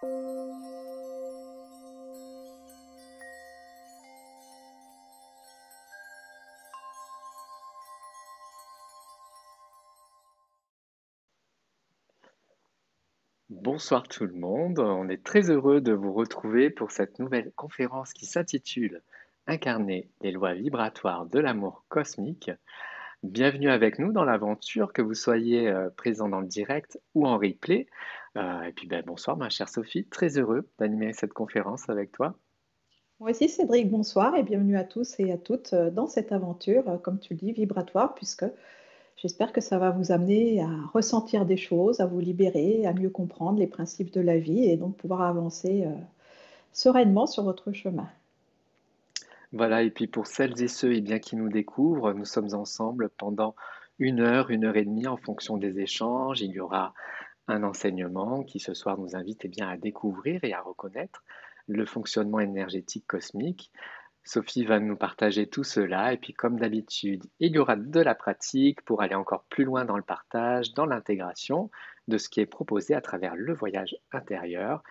Bonsoir tout le monde, on est très heureux de vous retrouver pour cette nouvelle conférence qui s'intitule Incarner les lois vibratoires de l'amour cosmique. Bienvenue avec nous dans l'aventure, que vous soyez euh, présent dans le direct ou en replay. Euh, et puis ben, bonsoir ma chère Sophie, très heureux d'animer cette conférence avec toi. Moi aussi Cédric, bonsoir et bienvenue à tous et à toutes euh, dans cette aventure, comme tu le dis, vibratoire, puisque J'espère que ça va vous amener à ressentir des choses, à vous libérer, à mieux comprendre les principes de la vie et donc pouvoir avancer euh, sereinement sur votre chemin. Voilà, et puis pour celles et ceux et eh bien, qui nous découvrent, nous sommes ensemble pendant une heure, une heure et demie en fonction des échanges. Il y aura un enseignement qui ce soir nous invite eh bien, à découvrir et à reconnaître le fonctionnement énergétique cosmique. Sophie va nous partager tout cela et puis comme d'habitude, il y aura de la pratique pour aller encore plus loin dans le partage, dans l'intégration de ce qui est proposé à travers le voyage intérieur.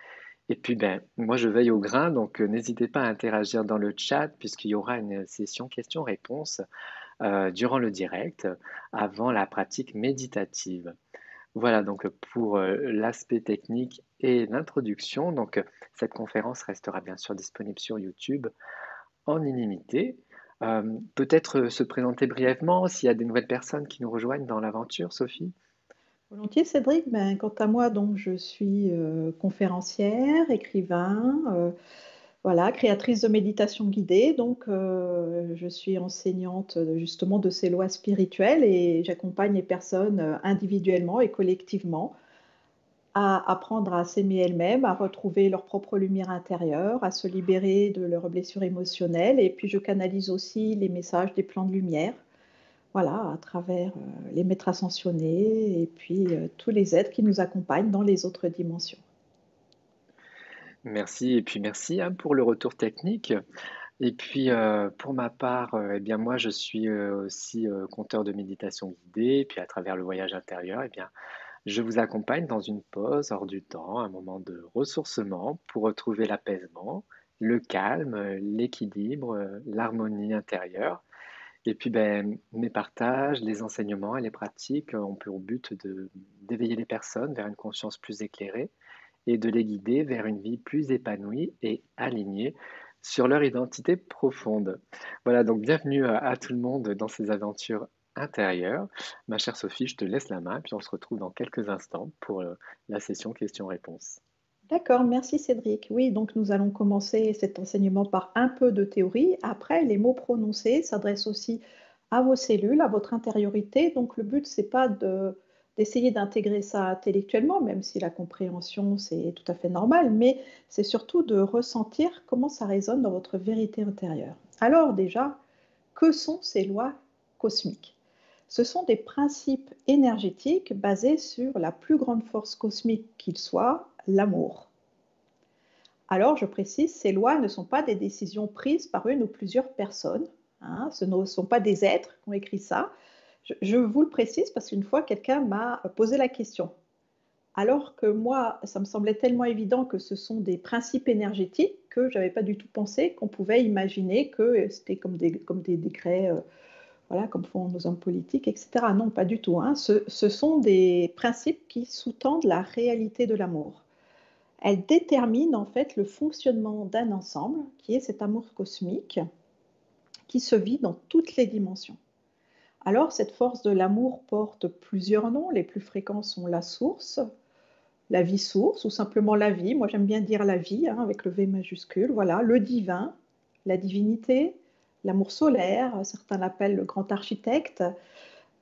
Et puis ben moi je veille au grain donc euh, n'hésitez pas à interagir dans le chat puisqu'il y aura une session questions-réponses euh, durant le direct avant la pratique méditative. Voilà donc pour euh, l'aspect technique et l'introduction. Donc cette conférence restera bien sûr disponible sur YouTube en illimité. Euh, peut-être se présenter brièvement s'il y a des nouvelles personnes qui nous rejoignent dans l'aventure, Sophie? Volontiers, Cédric. Ben, quant à moi, donc, je suis euh, conférencière, écrivain, euh, voilà, créatrice de méditation guidée. Donc, je suis enseignante justement de ces lois spirituelles et j'accompagne les personnes individuellement et collectivement à apprendre à s'aimer elles-mêmes, à retrouver leur propre lumière intérieure, à se libérer de leurs blessures émotionnelles. Et puis je canalise aussi les messages des plans de lumière, voilà, à travers euh, les maîtres ascensionnés et puis euh, tous les êtres qui nous accompagnent dans les autres dimensions. Merci et puis merci hein, pour le retour technique. Et puis euh, pour ma part, eh bien moi je suis aussi compteur de méditation guidée, et puis à travers le voyage intérieur, eh bien je vous accompagne dans une pause hors du temps, un moment de ressourcement pour retrouver l'apaisement, le calme, l'équilibre, l'harmonie intérieure. Et puis, ben, mes partages, les enseignements et les pratiques ont pour but d'éveiller les personnes vers une conscience plus éclairée et de les guider vers une vie plus épanouie et alignée sur leur identité profonde. Voilà, donc bienvenue à, à tout le monde dans ces aventures intérieur. Ma chère Sophie, je te laisse la main, puis on se retrouve dans quelques instants pour euh, la session questions-réponses. D'accord, merci Cédric. Oui, donc nous allons commencer cet enseignement par un peu de théorie. Après, les mots prononcés s'adressent aussi à vos cellules, à votre intériorité. Donc le but, c'est pas de d'essayer d'intégrer ça intellectuellement, même si la compréhension, c'est tout à fait normal, mais c'est surtout de ressentir comment ça résonne dans votre vérité intérieure. Alors déjà, que sont ces lois cosmiques? Ce sont des principes énergétiques basés sur la plus grande force cosmique qu'il soit, l'amour. Alors, je précise, ces lois ne sont pas des décisions prises par une ou plusieurs personnes. Hein, ce ne sont pas des êtres qui ont écrit ça. Je, vous le précise parce qu'une fois, quelqu'un m'a posé la question. Alors que moi, ça me semblait tellement évident que ce sont des principes énergétiques que je n'avais pas du tout pensé qu'on pouvait imaginer que c'était comme des, décrets. Euh, voilà, comme font nos hommes politiques, etc. Non, pas du tout. Hein. Ce, ce, sont des principes qui sous-tendent la réalité de l'amour. Elles déterminent en fait le fonctionnement d'un ensemble, qui est cet amour cosmique, qui se vit dans toutes les dimensions. Alors, cette force de l'amour porte plusieurs noms. Les plus fréquents sont la source, la vie source, ou simplement la vie. Moi, j'aime bien dire la vie, hein, avec le V majuscule. Voilà, le divin, la divinité, l'amour solaire, certains l'appellent le grand architecte.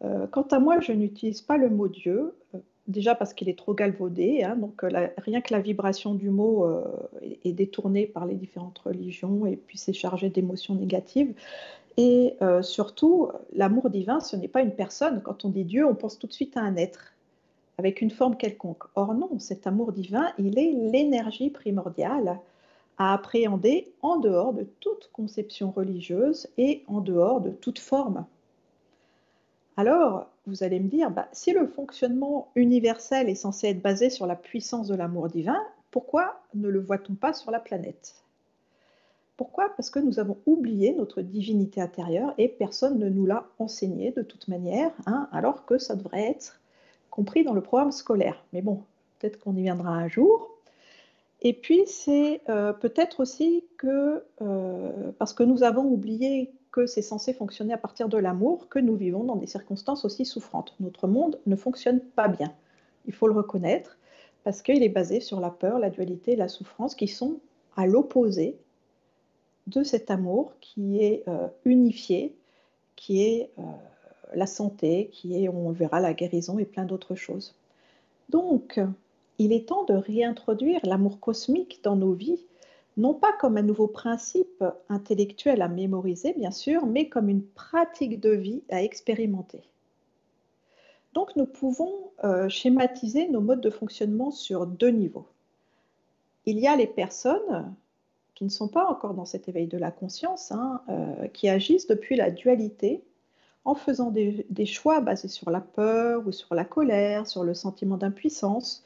Euh, quant à moi, je n'utilise pas le mot Dieu, euh, déjà parce qu'il est trop galvaudé, hein, donc euh, rien que la vibration du mot est, détournée par les différentes religions et puis c'est chargé d'émotions négatives. Et euh, surtout, l'amour divin, ce n'est pas une personne. Quand on dit Dieu, on pense tout de suite à un être avec une forme quelconque. Or non, cet amour divin, il est l'énergie primordiale à appréhender en dehors de toute conception religieuse et en dehors de toute forme. Alors, vous allez me dire, bah, si le fonctionnement universel est censé être basé sur la puissance de l'amour divin, pourquoi ne le voit-on pas sur la planète? Pourquoi? Parce que nous avons oublié notre divinité intérieure et personne ne nous l'a enseigné de toute manière, hein, alors que ça devrait être compris dans le programme scolaire. Mais bon, peut-être qu'on y viendra un jour. Et puis, c'est euh, peut-être aussi que, euh, parce que nous avons oublié que c'est censé fonctionner à partir de l'amour, que nous vivons dans des circonstances aussi souffrantes. Notre monde ne fonctionne pas bien, il faut le reconnaître, parce qu'il est basé sur la peur, la dualité, la souffrance, qui sont à l'opposé de cet amour qui est euh, unifié, qui est la santé, qui est, on verra, la guérison et plein d'autres choses. Donc, il est temps de réintroduire l'amour cosmique dans nos vies, non pas comme un nouveau principe intellectuel à mémoriser, bien sûr, mais comme une pratique de vie à expérimenter. Donc nous pouvons euh, schématiser nos modes de fonctionnement sur deux niveaux. Il y a les personnes qui ne sont pas encore dans cet éveil de la conscience, hein, euh, qui agissent depuis la dualité en faisant des, choix basés sur la peur ou sur la colère, sur le sentiment d'impuissance,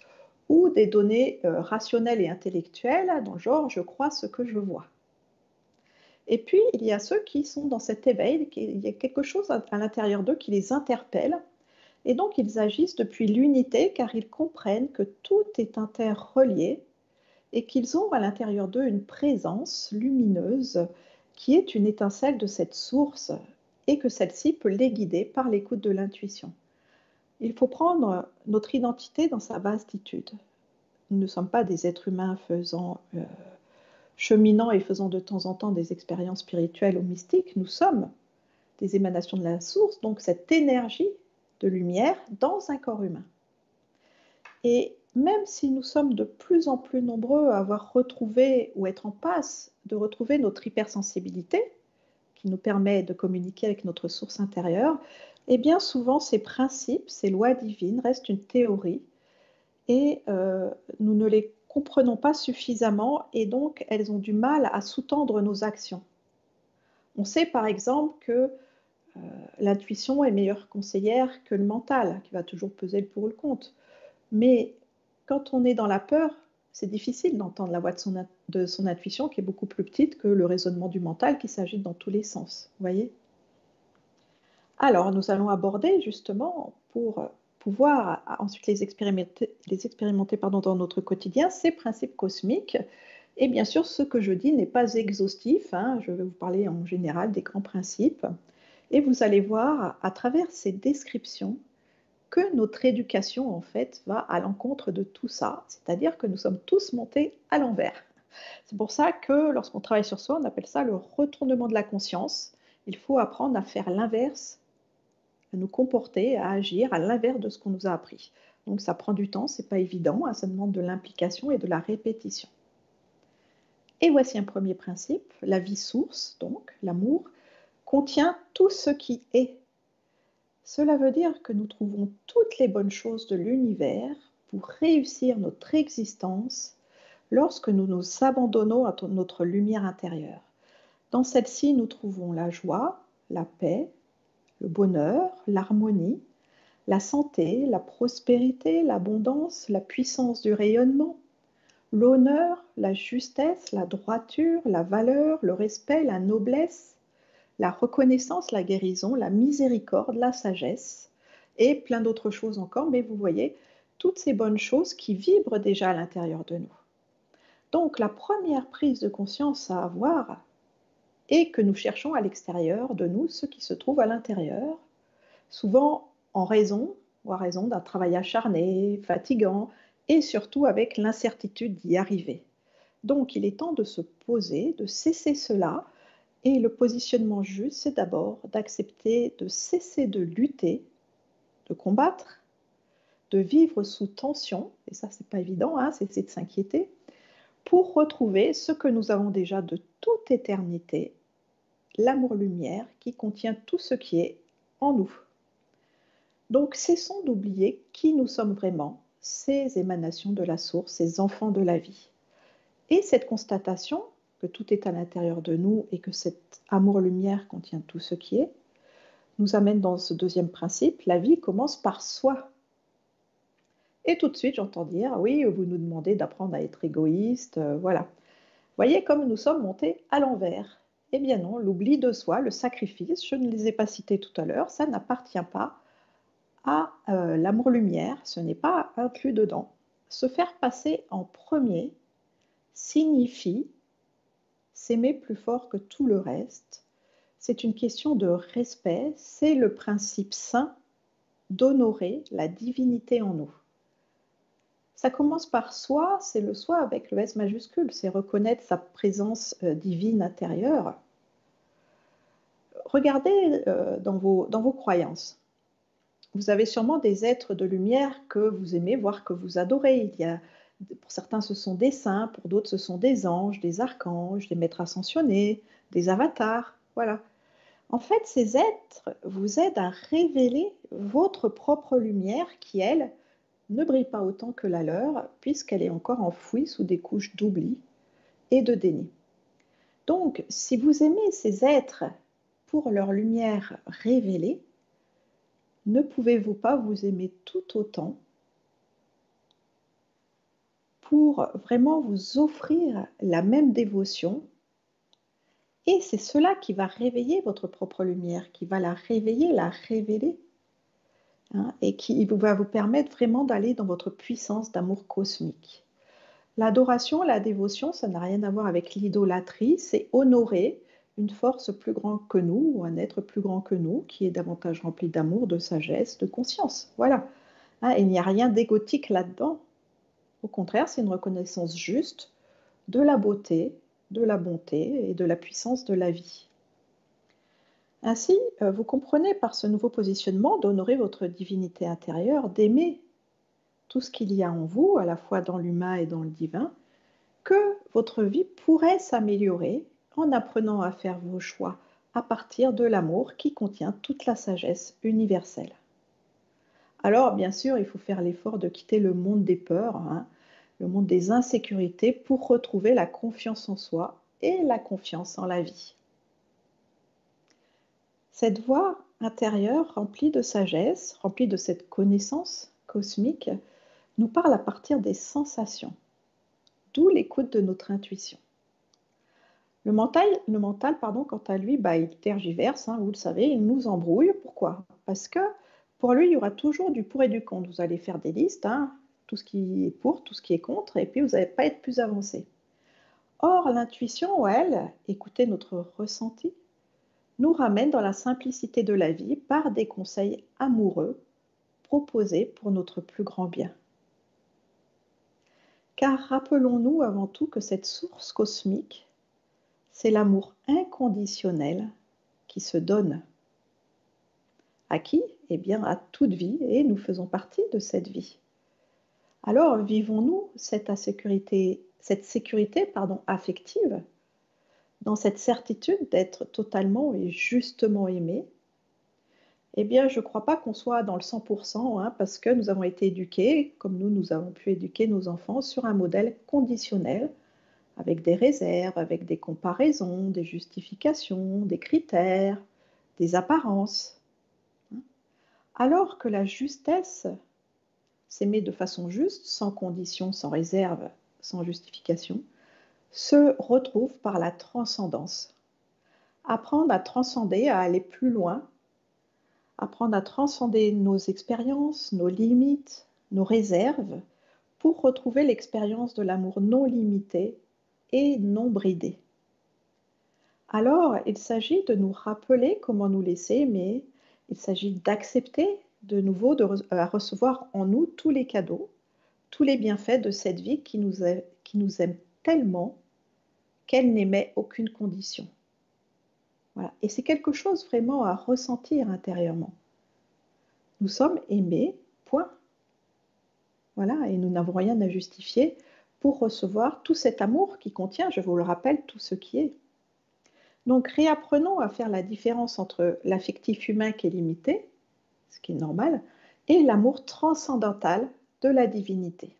ou des données euh, rationnelles et intellectuelles, dans le genre je crois ce que je vois. Et puis, il y a ceux qui sont dans cet éveil, il y a quelque chose à, l'intérieur d'eux qui les interpelle, et donc ils agissent depuis l'unité car ils comprennent que tout est interrelié et qu'ils ont à l'intérieur d'eux une présence lumineuse qui est une étincelle de cette source et que celle-ci peut les guider par l'écoute de l'intuition. Il faut prendre notre identité dans sa vastitude. Nous ne sommes pas des êtres humains faisant, euh, cheminant et faisant de temps en temps des expériences spirituelles ou mystiques. Nous sommes des émanations de la source, donc cette énergie de lumière dans un corps humain. Et même si nous sommes de plus en plus nombreux à avoir retrouvé ou être en passe de retrouver notre hypersensibilité, qui nous permet de communiquer avec notre source intérieure, et bien souvent, ces principes, ces lois divines restent une théorie et euh, nous ne les comprenons pas suffisamment et donc elles ont du mal à sous-tendre nos actions. On sait par exemple que euh, l'intuition est meilleure conseillère que le mental, qui va toujours peser le pour ou le contre. Mais quand on est dans la peur, c'est difficile d'entendre la voix de son, intuition qui est beaucoup plus petite que le raisonnement du mental qui s'agite dans tous les sens. Voyez? Alors, nous allons aborder justement, pour pouvoir ensuite les expérimenter, les expérimenter pardon, dans notre quotidien, ces principes cosmiques. Et bien sûr, ce que je dis n'est pas exhaustif. Hein. je vais vous parler en général des grands principes. Et vous allez voir à travers ces descriptions que notre éducation, en fait, va à l'encontre de tout ça. C'est-à-dire que nous sommes tous montés à l'envers. C'est pour ça que lorsqu'on travaille sur soi, on appelle ça le retournement de la conscience. Il faut apprendre à faire l'inverse à nous comporter, à agir à l'inverse de ce qu'on nous a appris. Donc ça prend du temps, c'est pas évident, hein, ça demande de l'implication et de la répétition. Et voici un premier principe, la vie source, donc l'amour, contient tout ce qui est. Cela veut dire que nous trouvons toutes les bonnes choses de l'univers pour réussir notre existence lorsque nous nous abandonnons à notre lumière intérieure. Dans celle-ci, nous trouvons la joie, la paix, le bonheur, l'harmonie, la santé, la prospérité, l'abondance, la puissance du rayonnement, l'honneur, la justesse, la droiture, la valeur, le respect, la noblesse, la reconnaissance, la guérison, la miséricorde, la sagesse, et plein d'autres choses encore, mais vous voyez, toutes ces bonnes choses qui vibrent déjà à l'intérieur de nous. Donc la première prise de conscience à avoir, et que nous cherchons à l'extérieur de nous ce qui se trouve à l'intérieur, souvent en raison ou à raison d'un travail acharné, fatigant et surtout avec l'incertitude d'y arriver. Donc il est temps de se poser, de cesser cela et le positionnement juste, c'est d'abord d'accepter de cesser de lutter, de combattre, de vivre sous tension, et ça c'est pas évident, hein, cesser de s'inquiéter, pour retrouver ce que nous avons déjà de toute éternité l'amour-lumière qui contient tout ce qui est en nous. Donc cessons d'oublier qui nous sommes vraiment, ces émanations de la source, ces enfants de la vie. Et cette constatation que tout est à l'intérieur de nous et que cet amour-lumière contient tout ce qui est, nous amène dans ce deuxième principe, la vie commence par soi. Et tout de suite, j'entends dire, oui, vous nous demandez d'apprendre à être égoïste, euh, voilà. Voyez comme nous sommes montés à l'envers. Eh bien non, l'oubli de soi, le sacrifice, je ne les ai pas cités tout à l'heure, ça n'appartient pas à euh, l'amour-lumière, ce n'est pas inclus dedans. Se faire passer en premier signifie s'aimer plus fort que tout le reste. C'est une question de respect, c'est le principe saint d'honorer la divinité en nous. Ça commence par soi, c'est le soi avec le S majuscule, c'est reconnaître sa présence euh, divine intérieure. Regardez euh, dans, vos, dans vos croyances. Vous avez sûrement des êtres de lumière que vous aimez, voire que vous adorez. Il y a, pour certains, ce sont des saints, pour d'autres, ce sont des anges, des archanges, des maîtres ascensionnés, des avatars. Voilà. En fait, ces êtres vous aident à révéler votre propre lumière qui, elle, ne brille pas autant que la leur, puisqu'elle est encore enfouie sous des couches d'oubli et de déni. Donc, si vous aimez ces êtres pour leur lumière révélée, ne pouvez-vous pas vous aimer tout autant pour vraiment vous offrir la même dévotion et c'est cela qui va réveiller votre propre lumière, qui va la réveiller, la révéler, hein, et qui va vous permettre vraiment d'aller dans votre puissance d'amour cosmique. L'adoration, la dévotion, ça n'a rien à voir avec l'idolâtrie, c'est honorer une force plus grande que nous, ou un être plus grand que nous, qui est davantage rempli d'amour, de sagesse, de conscience. Voilà. Hein, il n'y a rien d'égotique là-dedans. Au contraire, c'est une reconnaissance juste de la beauté, de la bonté et de la puissance de la vie. Ainsi, euh, vous comprenez par ce nouveau positionnement d'honorer votre divinité intérieure, d'aimer tout ce qu'il y a en vous, à la fois dans l'humain et dans le divin, que votre vie pourrait s'améliorer en apprenant à faire vos choix à partir de l'amour qui contient toute la sagesse universelle. Alors, bien sûr, il faut faire l'effort de quitter le monde des peurs, hein, le monde des insécurités pour retrouver la confiance en soi et la confiance en la vie. Cette voix intérieure remplie de sagesse, remplie de cette connaissance cosmique, nous parle à partir des sensations, d'où l'écoute de notre intuition. Le mental, pardon, quant à lui, bah, il tergiverse, hein, vous le savez, il nous embrouille. Pourquoi? Parce que pour lui, il y aura toujours du pour et du contre. Vous allez faire des listes, hein, tout ce qui est pour, tout ce qui est contre, et puis vous n'allez pas être plus avancé. Or, l'intuition, elle, écouter notre ressenti, nous ramène dans la simplicité de la vie par des conseils amoureux proposés pour notre plus grand bien. Car rappelons-nous avant tout que cette source cosmique, c'est l'amour inconditionnel qui se donne. À qui? Eh bien, à toute vie, et nous faisons partie de cette vie alors vivons-nous cette sécurité, affective dans cette certitude d'être totalement et justement aimé? Eh bien, je ne crois pas qu'on soit dans le 100% hein, parce que nous avons été éduqués, comme nous, nous avons pu éduquer nos enfants sur un modèle conditionnel, avec des réserves, avec des comparaisons, des justifications, des critères, des apparences. Alors que la justesse s'aimer de façon juste, sans condition, sans réserve, sans justification, se retrouve par la transcendance. Apprendre à transcender, à aller plus loin, apprendre à transcender nos expériences, nos limites, nos réserves, pour retrouver l'expérience de l'amour non limité et non bridé. Alors, il s'agit de nous rappeler comment nous laisser aimer, il s'agit d'accepter de nouveau de à recevoir en nous tous les cadeaux, tous les bienfaits de cette vie qui nous, aime tellement qu'elle n'émet aucune condition. Et c'est quelque chose vraiment à ressentir intérieurement. Nous sommes aimés, point. Voilà, et nous n'avons rien à justifier pour recevoir tout cet amour qui contient, je vous le rappelle, tout ce qui est. Donc réapprenons à faire la différence entre l'affectif humain qui est limité, ce qui est normal, et l'amour transcendantal de la divinité.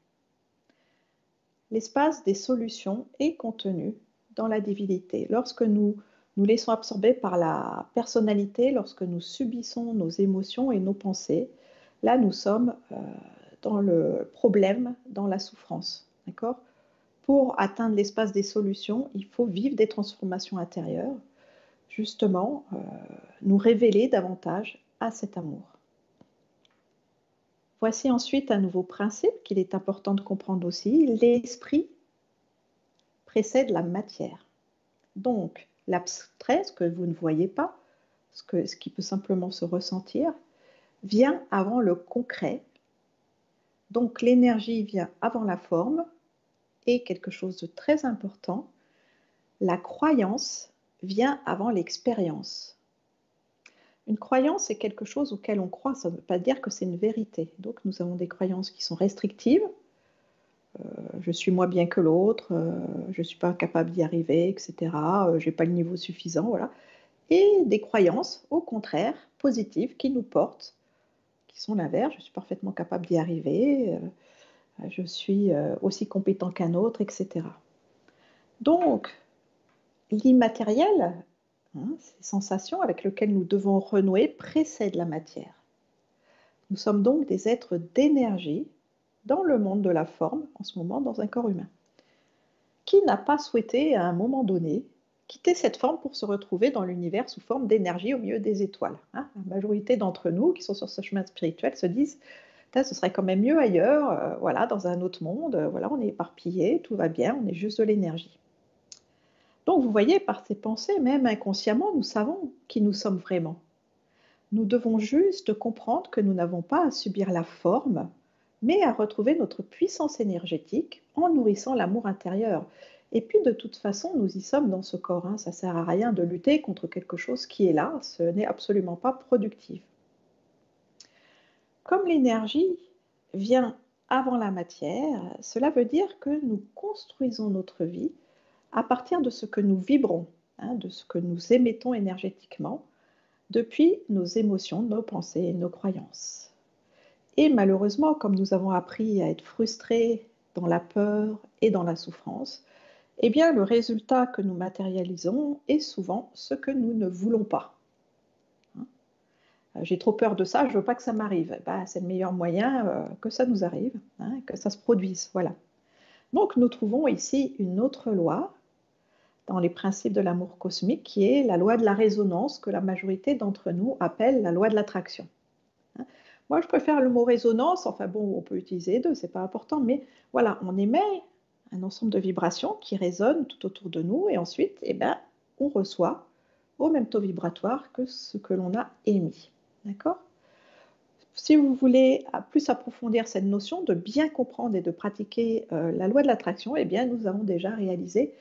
L'espace des solutions est contenu dans la divinité. Lorsque nous nous laissons absorber par la personnalité, lorsque nous subissons nos émotions et nos pensées, là nous sommes euh, dans le problème, dans la souffrance. D'accord? Pour atteindre l'espace des solutions, il faut vivre des transformations intérieures, justement, euh, nous révéler davantage à cet amour. Voici ensuite un nouveau principe qu'il est important de comprendre aussi. L'esprit précède la matière. Donc, l'abstrait, ce que vous ne voyez pas, ce, qui peut simplement se ressentir, vient avant le concret. Donc, l'énergie vient avant la forme. Et quelque chose de très important, la croyance vient avant l'expérience. Une croyance, c'est quelque chose auquel on croit, ça ne veut pas dire que c'est une vérité. Donc nous avons des croyances qui sont restrictives. Euh, je suis moins bien que l'autre, euh, je ne suis pas capable d'y arriver, etc. Euh, je n'ai pas le niveau suffisant, voilà. Et des croyances, au contraire, positives, qui nous portent, qui sont l'inverse. Je suis parfaitement capable d'y arriver, je suis aussi compétent qu'un autre, etc. Donc, l'immatériel, Hein, ces sensations avec lesquelles nous devons renouer précèdent la matière. Nous sommes donc des êtres d'énergie dans le monde de la forme, en ce moment dans un corps humain. Qui n'a pas souhaité à un moment donné quitter cette forme pour se retrouver dans l'univers sous forme d'énergie au milieu des étoiles hein? La majorité d'entre nous qui sont sur ce chemin spirituel se disent ce serait quand même mieux ailleurs, euh, voilà, dans un autre monde, euh, voilà, on est éparpillé, tout va bien, on est juste de l'énergie. Donc vous voyez, par ces pensées, même inconsciemment, nous savons qui nous sommes vraiment. Nous devons juste comprendre que nous n'avons pas à subir la forme, mais à retrouver notre puissance énergétique en nourrissant l'amour intérieur. Et puis de toute façon, nous y sommes dans ce corps. Hein. Ça ne sert à rien de lutter contre quelque chose qui est là. Ce n'est absolument pas productif. Comme l'énergie vient avant la matière, cela veut dire que nous construisons notre vie à partir de ce que nous vibrons, hein, de ce que nous émettons énergétiquement, depuis nos émotions, nos pensées et nos croyances. Et malheureusement, comme nous avons appris à être frustrés dans la peur et dans la souffrance, eh bien le résultat que nous matérialisons est souvent ce que nous ne voulons pas. Hein. J'ai trop peur de ça, je ne veux pas que ça m'arrive. Bah, c'est le meilleur moyen euh, que ça nous arrive, hein, que ça se produise. Voilà. Donc nous trouvons ici une autre loi dans les principes de l'amour cosmique, qui est la loi de la résonance que la majorité d'entre nous appelle la loi de l'attraction. Hein. Moi, je préfère le mot résonance. Enfin bon, on peut utiliser deux, c'est pas important, mais voilà, on émet un ensemble de vibrations qui résonnent tout autour de nous, et ensuite, eh ben, on reçoit au même taux vibratoire que ce que l'on a émis. D'accord? Si vous voulez plus approfondir cette notion de bien comprendre et de pratiquer euh, la loi de l'attraction, eh bien, nous avons déjà réalisé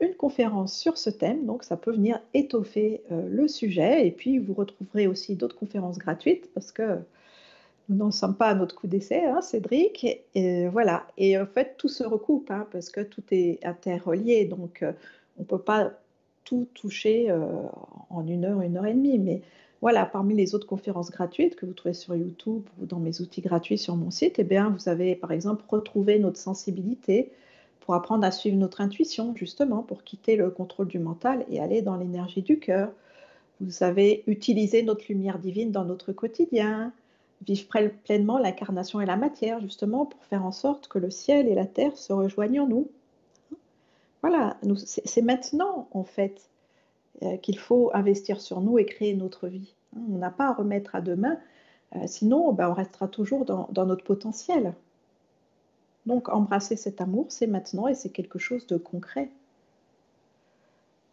une conférence sur ce thème, donc ça peut venir étoffer euh, le sujet. Et puis vous retrouverez aussi d'autres conférences gratuites parce que nous n'en sommes pas à notre coup d'essai, hein, Cédric. Et, voilà. Et en fait, tout se recoupe hein, parce que tout est interrelié. Donc euh, on ne peut pas tout toucher en une heure, une heure et demie. Mais voilà, parmi les autres conférences gratuites que vous trouvez sur YouTube ou dans mes outils gratuits sur mon site, eh bien, vous avez par exemple retrouvé notre sensibilité, pour apprendre à suivre notre intuition, justement, pour quitter le contrôle du mental et aller dans l'énergie du cœur. Vous savez utiliser notre lumière divine dans notre quotidien, vivre pleinement l'incarnation et la matière, justement, pour faire en sorte que le ciel et la terre se rejoignent en nous. Voilà, c'est maintenant, en fait, qu'il faut investir sur nous et créer notre vie. On n'a pas à remettre à demain, euh, sinon ben, on restera toujours dans notre potentiel. Donc embrasser cet amour, c'est maintenant et c'est quelque chose de concret.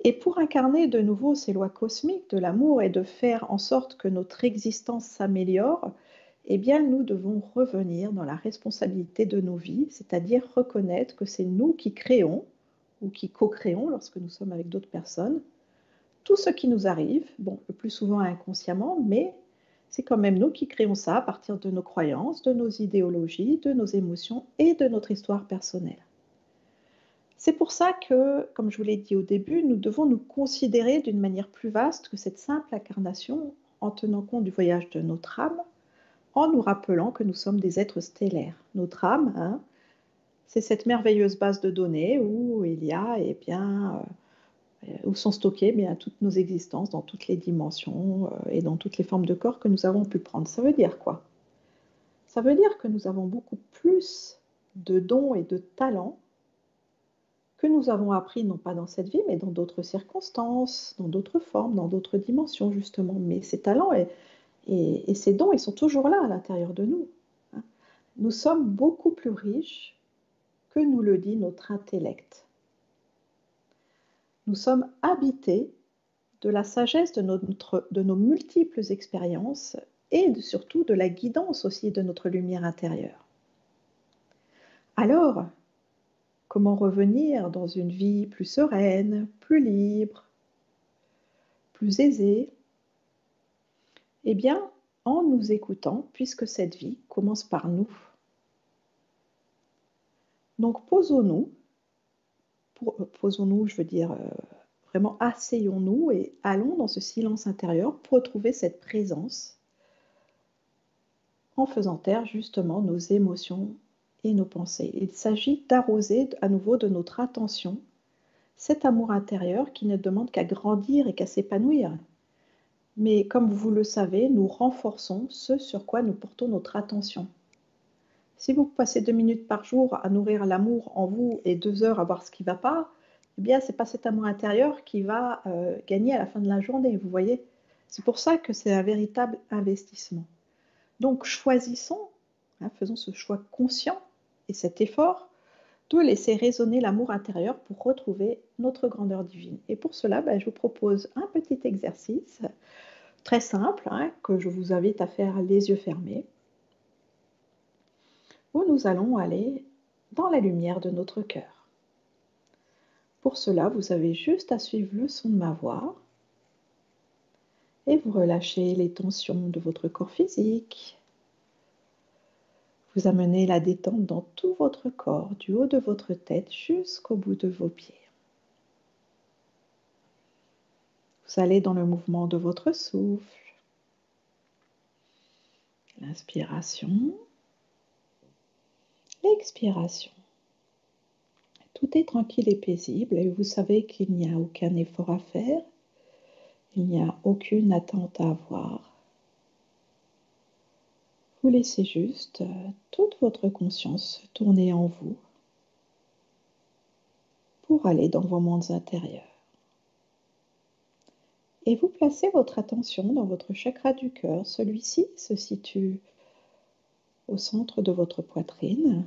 Et pour incarner de nouveau ces lois cosmiques de l'amour et de faire en sorte que notre existence s'améliore, eh bien nous devons revenir dans la responsabilité de nos vies, c'est-à-dire reconnaître que c'est nous qui créons ou qui co-créons lorsque nous sommes avec d'autres personnes tout ce qui nous arrive, le plus souvent inconsciemment, mais c'est quand même nous qui créons ça à partir de nos croyances, de nos idéologies, de nos émotions et de notre histoire personnelle. C'est pour ça que, comme je vous l'ai dit au début, nous devons nous considérer d'une manière plus vaste que cette simple incarnation en tenant compte du voyage de notre âme, en nous rappelant que nous sommes des êtres stellaires. Notre âme, hein, c'est cette merveilleuse base de données où il y a, eh bien, euh, où sont stockées bien, toutes nos existences dans toutes les dimensions euh, et dans toutes les formes de corps que nous avons pu prendre. Ça veut dire quoi? Ça veut dire que nous avons beaucoup plus de dons et de talents que nous avons appris non pas dans cette vie, mais dans d'autres circonstances, dans d'autres formes, dans d'autres dimensions justement. Mais ces talents et, et, ces dons, ils sont toujours là à l'intérieur de nous. Hein. Nous sommes beaucoup plus riches que nous le dit notre intellect. Nous sommes habités de la sagesse de, nos multiples expériences et surtout de la guidance aussi de notre lumière intérieure. Alors, Comment revenir dans une vie plus sereine, plus libre, plus aisée? Eh bien, en nous écoutant, puisque cette vie commence par nous. Donc posons-nous, posons-nous, je veux dire, euh, vraiment asseyons-nous et allons dans ce silence intérieur pour retrouver cette présence en faisant taire justement nos émotions nos pensées. Il s'agit d'arroser à nouveau de notre attention cet amour intérieur qui ne demande qu'à grandir et qu'à s'épanouir. Mais comme vous le savez, nous renforçons ce sur quoi nous portons notre attention. Si vous passez deux minutes par jour à nourrir l'amour en vous et deux heures à voir ce qui ne va pas, eh bien, c'est pas cet amour intérieur qui va euh, gagner à la fin de la journée, vous voyez. C'est pour ça que c'est un véritable investissement. Donc, choisissons, hein, faisons ce choix conscient et cet effort de laisser résonner l'amour intérieur pour retrouver notre grandeur divine. Et pour cela, ben, je vous propose un petit exercice très simple hein, que je vous invite à faire les yeux fermés, où nous allons aller dans la lumière de notre cœur. Pour cela, vous avez juste à suivre le son de ma voix et vous relâchez les tensions de votre corps physique, vous amenez la détente dans tout votre corps, du haut de votre tête jusqu'au bout de vos pieds. Vous allez dans le mouvement de votre souffle. L'inspiration, l'expiration. Tout est tranquille et paisible et vous savez qu'il n'y a aucun effort à faire, il n'y a aucune attente à avoir. Vous laissez juste euh, toute votre conscience tourner en vous pour aller dans vos mondes intérieurs. Et vous placez votre attention dans votre chakra du cœur. Celui-ci se situe au centre de votre poitrine,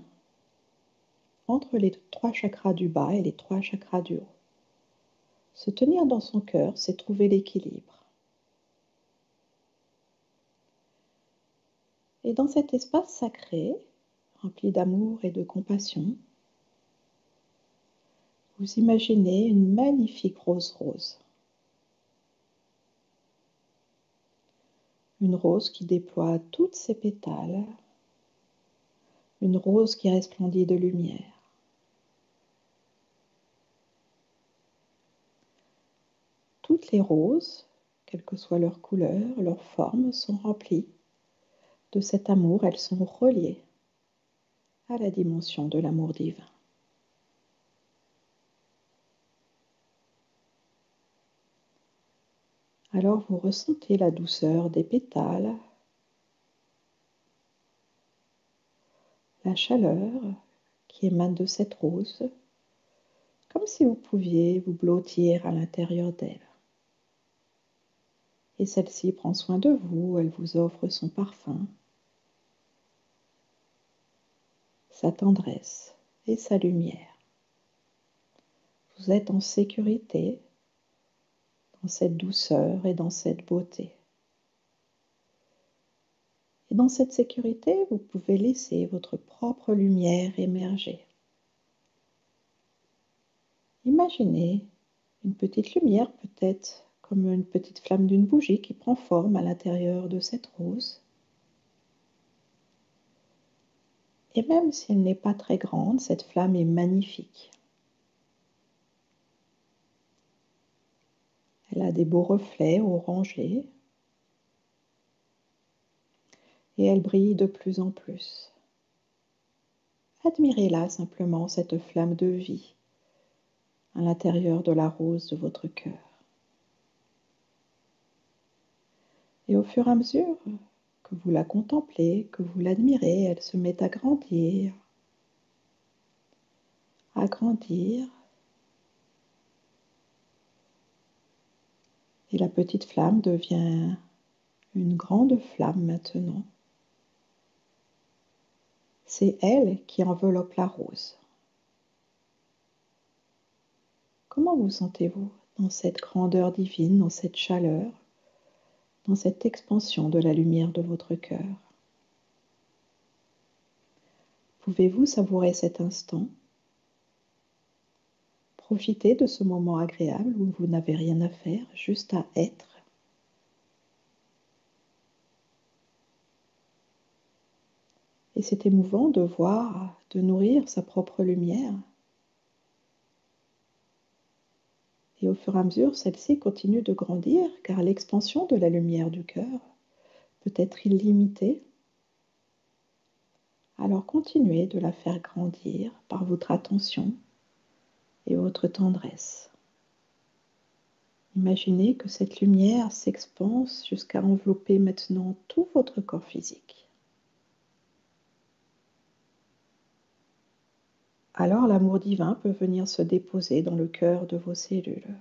entre les trois chakras du bas et les trois chakras du haut. Se tenir dans son cœur, c'est trouver l'équilibre. Et dans cet espace sacré, rempli d'amour et de compassion, vous imaginez une magnifique rose rose. Une rose qui déploie toutes ses pétales, une rose qui resplendit de lumière. Les roses, quelle que soit leur couleur, leur forme, sont remplies de cet amour, elles sont reliées à la dimension de l'amour divin. Alors vous ressentez la douceur des pétales, la chaleur qui émane de cette rose, comme si vous pouviez vous blottir à l'intérieur d'elle. Et celle-ci prend soin de vous, elle vous offre son parfum, sa tendresse et sa lumière. Vous êtes en sécurité dans cette douceur et dans cette beauté. Et dans cette sécurité, vous pouvez laisser votre propre lumière émerger. Imaginez une petite lumière peut-être comme une petite flamme d'une bougie qui prend forme à l'intérieur de cette rose. Et même si elle n'est pas très grande, cette flamme est magnifique. Elle a des beaux reflets orangés et elle brille de plus en plus. Admirez-la simplement, cette flamme de vie à l'intérieur de la rose de votre cœur. Et au fur et à mesure que vous la contemplez, que vous l'admirez, elle se met à grandir, à grandir. Et la petite flamme devient une grande flamme maintenant. C'est elle qui enveloppe la rose. Comment vous sentez-vous dans cette grandeur divine, dans cette chaleur, dans cette expansion de la lumière de votre cœur. Pouvez-vous savourer cet instant? Profitez de ce moment agréable où vous n'avez rien à faire, juste à être. Et c'est émouvant de voir, de nourrir sa propre lumière Et au fur et à mesure, celle-ci continue de grandir car l'expansion de la lumière du cœur peut être illimitée. Alors continuez de la faire grandir par votre attention et votre tendresse. Imaginez que cette lumière s'expanse jusqu'à envelopper maintenant tout votre corps physique. Alors l'amour divin peut venir se déposer dans le cœur de vos cellules.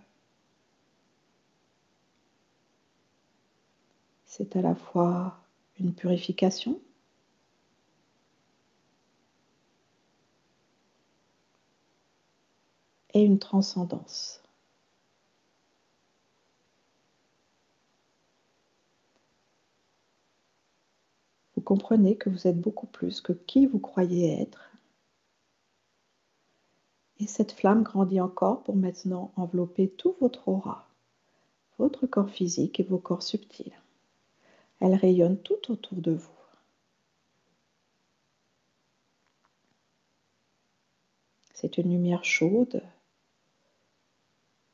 C'est à la fois une purification et une transcendance. Vous comprenez que vous êtes beaucoup plus que qui vous croyez être et cette flamme grandit encore pour maintenant envelopper tout votre aura, votre corps physique et vos corps subtils. Elle rayonne tout autour de vous. C'est une lumière chaude,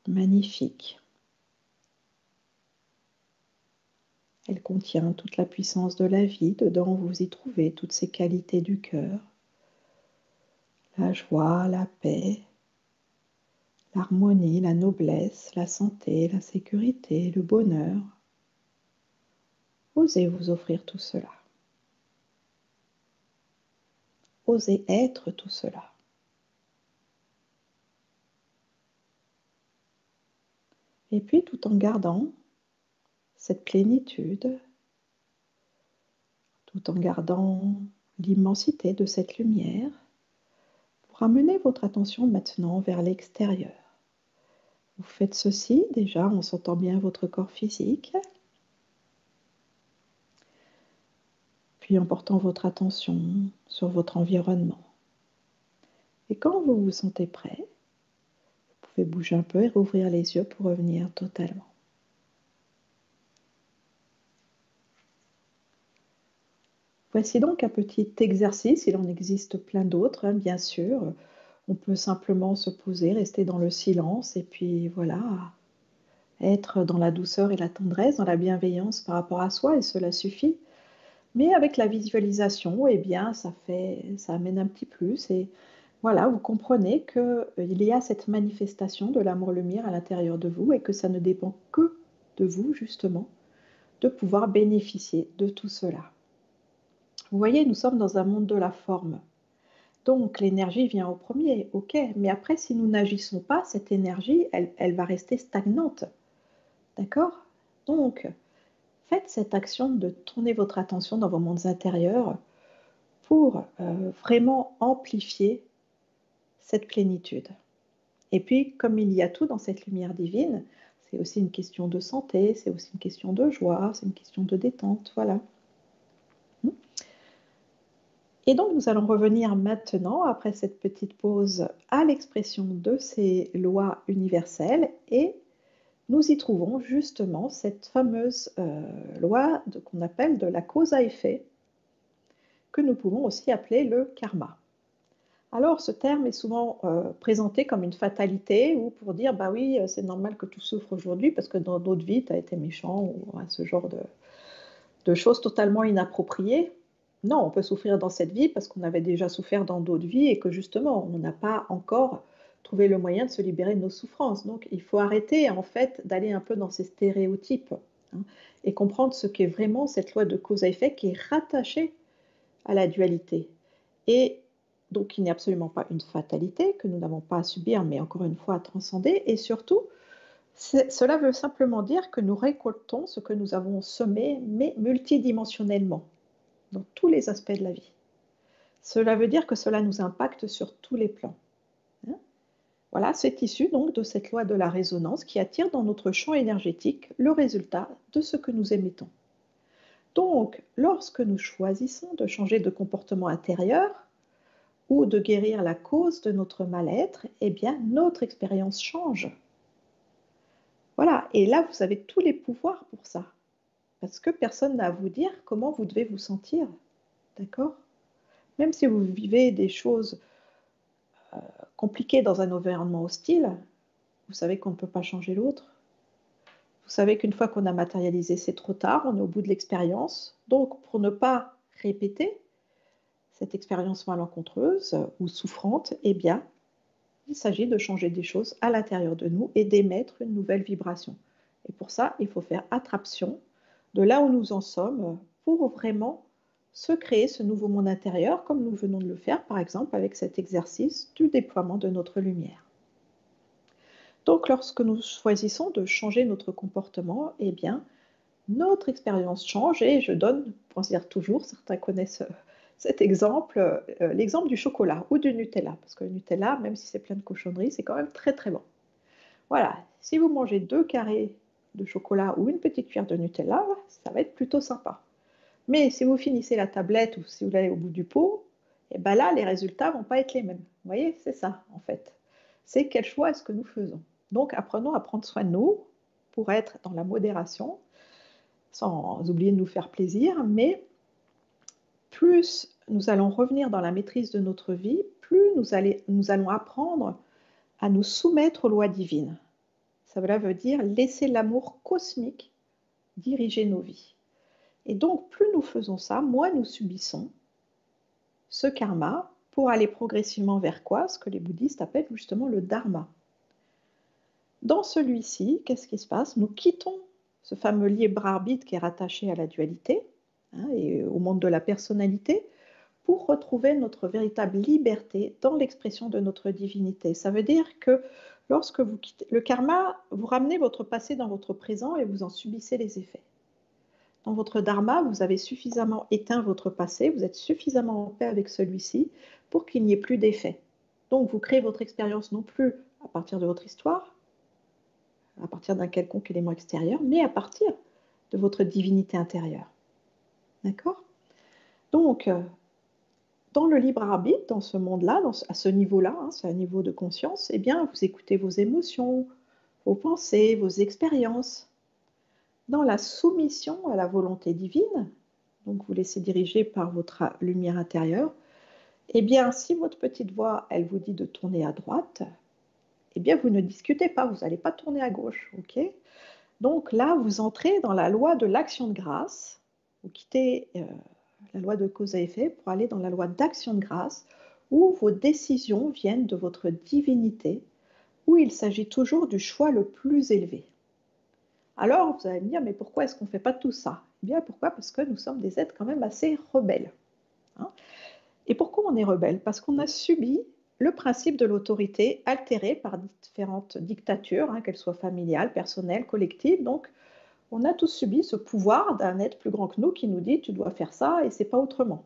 magnifique. Elle contient toute la puissance de la vie. Dedans, vous y trouvez toutes ces qualités du cœur, la joie, la paix, l'harmonie, la noblesse, la santé, la sécurité, le bonheur. Osez vous offrir tout cela. Osez être tout cela. Et puis tout en gardant cette plénitude, tout en gardant l'immensité de cette lumière, ramenez votre attention maintenant vers l'extérieur. Vous faites ceci déjà en sentant bien votre corps physique, puis en portant votre attention sur votre environnement. Et quand vous vous sentez prêt, vous pouvez bouger un peu et rouvrir les yeux pour revenir totalement. Voici donc un petit exercice, il en existe plein d'autres, hein, bien sûr. On peut simplement se poser, rester dans le silence et puis voilà, être dans la douceur et la tendresse, dans la bienveillance par rapport à soi et cela suffit. Mais avec la visualisation, eh bien, ça fait, ça amène un petit plus et voilà, vous comprenez qu'il euh, y a cette manifestation de l'amour-lumière à l'intérieur de vous et que ça ne dépend que de vous, justement, de pouvoir bénéficier de tout cela. Vous voyez, nous sommes dans un monde de la forme. Donc l'énergie vient au premier, ok, mais après si nous n'agissons pas, cette énergie, elle, va rester stagnante. D'accord? Donc, faites cette action de tourner votre attention dans vos mondes intérieurs pour euh, vraiment amplifier cette plénitude. Et puis, comme il y a tout dans cette lumière divine, c'est aussi une question de santé, c'est aussi une question de joie, c'est une question de détente, voilà. Et donc nous allons revenir maintenant, après cette petite pause, à l'expression de ces lois universelles et nous y trouvons justement cette fameuse euh, loi qu'on appelle de la cause à effet, que nous pouvons aussi appeler le karma. Alors, ce terme est souvent euh, présenté comme une fatalité ou pour dire, bah oui, c'est normal que tu souffres aujourd'hui parce que dans d'autres vies, tu as été méchant ou ce genre de, choses totalement inappropriées. Non, on peut souffrir dans cette vie parce qu'on avait déjà souffert dans d'autres vies et que justement, on n'a pas encore trouvé le moyen de se libérer de nos souffrances. Donc, il faut arrêter en fait d'aller un peu dans ces stéréotypes hein, et comprendre ce qu'est vraiment cette loi de cause à effet qui est rattachée à la dualité. Et donc, il n'est absolument pas une fatalité que nous n'avons pas à subir, mais encore une fois à transcender. Et surtout, cela veut simplement dire que nous récoltons ce que nous avons semé, mais multidimensionnellement, dans tous les aspects de la vie. Cela veut dire que cela nous impacte sur tous les plans. Hein. voilà, c'est issu donc de cette loi de la résonance qui attire dans notre champ énergétique le résultat de ce que nous émettons. Donc, lorsque nous choisissons de changer de comportement intérieur, ou de guérir la cause de notre mal-être, eh bien, notre expérience change. Voilà, et là, vous avez tous les pouvoirs pour ça. Parce que personne n'a à vous dire comment vous devez vous sentir. D'accord? Même si vous vivez des choses euh, compliquées dans un environnement hostile, vous savez qu'on ne peut pas changer l'autre. Vous savez qu'une fois qu'on a matérialisé, c'est trop tard, on est au bout de l'expérience. Donc, pour ne pas répéter, cette expérience malencontreuse ou souffrante, eh bien, il s'agit de changer des choses à l'intérieur de nous et d'émettre une nouvelle vibration. Et pour ça, il faut faire attraction de là où nous en sommes pour vraiment se créer ce nouveau monde intérieur, comme nous venons de le faire, par exemple, avec cet exercice du déploiement de notre lumière. Donc, lorsque nous choisissons de changer notre comportement, eh bien, notre expérience change et je donne, pour dire toujours, certains connaissent cet exemple, euh, l'exemple du chocolat ou du Nutella, parce que le Nutella, même si c'est plein de cochonneries, c'est quand même très très bon. Voilà, si vous mangez deux carrés de chocolat ou une petite cuillère de Nutella, ça va être plutôt sympa. Mais si vous finissez la tablette ou si vous allez au bout du pot, et eh ben là, les résultats vont pas être les mêmes. Vous voyez, c'est ça en fait. C'est quel choix est-ce que nous faisons. Donc apprenons à prendre soin de nous pour être dans la modération, sans oublier de nous faire plaisir, mais plus nous allons revenir dans la maîtrise de notre vie, plus nous, allons apprendre à nous soumettre aux lois divines. Ça veut dire laisser l'amour cosmique diriger nos vies. Et donc, plus nous faisons ça, moins nous subissons ce karma pour aller progressivement vers quoi? Ce que les bouddhistes appellent justement le dharma. Dans celui-ci, qu'est-ce qui se passe? Nous quittons ce fameux libre arbitre qui est rattaché à la dualité Hein, et au monde de la personnalité pour retrouver notre véritable liberté dans l'expression de notre divinité. Ça veut dire que lorsque vous quittez le karma, vous ramenez votre passé dans votre présent et vous en subissez les effets. Dans votre dharma, vous avez suffisamment éteint votre passé, vous êtes suffisamment en paix avec celui-ci pour qu'il n'y ait plus d'effets. Donc vous créez votre expérience non plus à partir de votre histoire, à partir d'un quelconque élément extérieur, mais à partir de votre divinité intérieure. D'accord? Donc, euh, dans le libre arbitre, dans ce monde-là, à ce niveau-là, hein, c'est un niveau de conscience, eh bien, vous écoutez vos émotions, vos pensées, vos expériences. Dans la soumission à la volonté divine, donc vous laissez diriger par votre lumière intérieure, eh bien, si votre petite voix, elle vous dit de tourner à droite, eh bien, vous ne discutez pas, vous n'allez pas tourner à gauche, ok? Donc là, vous entrez dans la loi de l'action de grâce, vous quittez euh, la loi de cause à effet pour aller dans la loi d'action de grâce, où vos décisions viennent de votre divinité, où il s'agit toujours du choix le plus élevé. Alors, vous allez me dire, mais pourquoi est-ce qu'on ne fait pas tout ça? Eh bien, pourquoi? Parce que nous sommes des êtres quand même assez rebelles. Hein. Et pourquoi on est rebelle? Parce qu'on a subi le principe de l'autorité altéré par différentes dictatures, hein, qu'elles soient familiales, personnelles, collectives. Donc, on a tous subi ce pouvoir d'un être plus grand que nous qui nous dit tu dois faire ça et c'est pas autrement.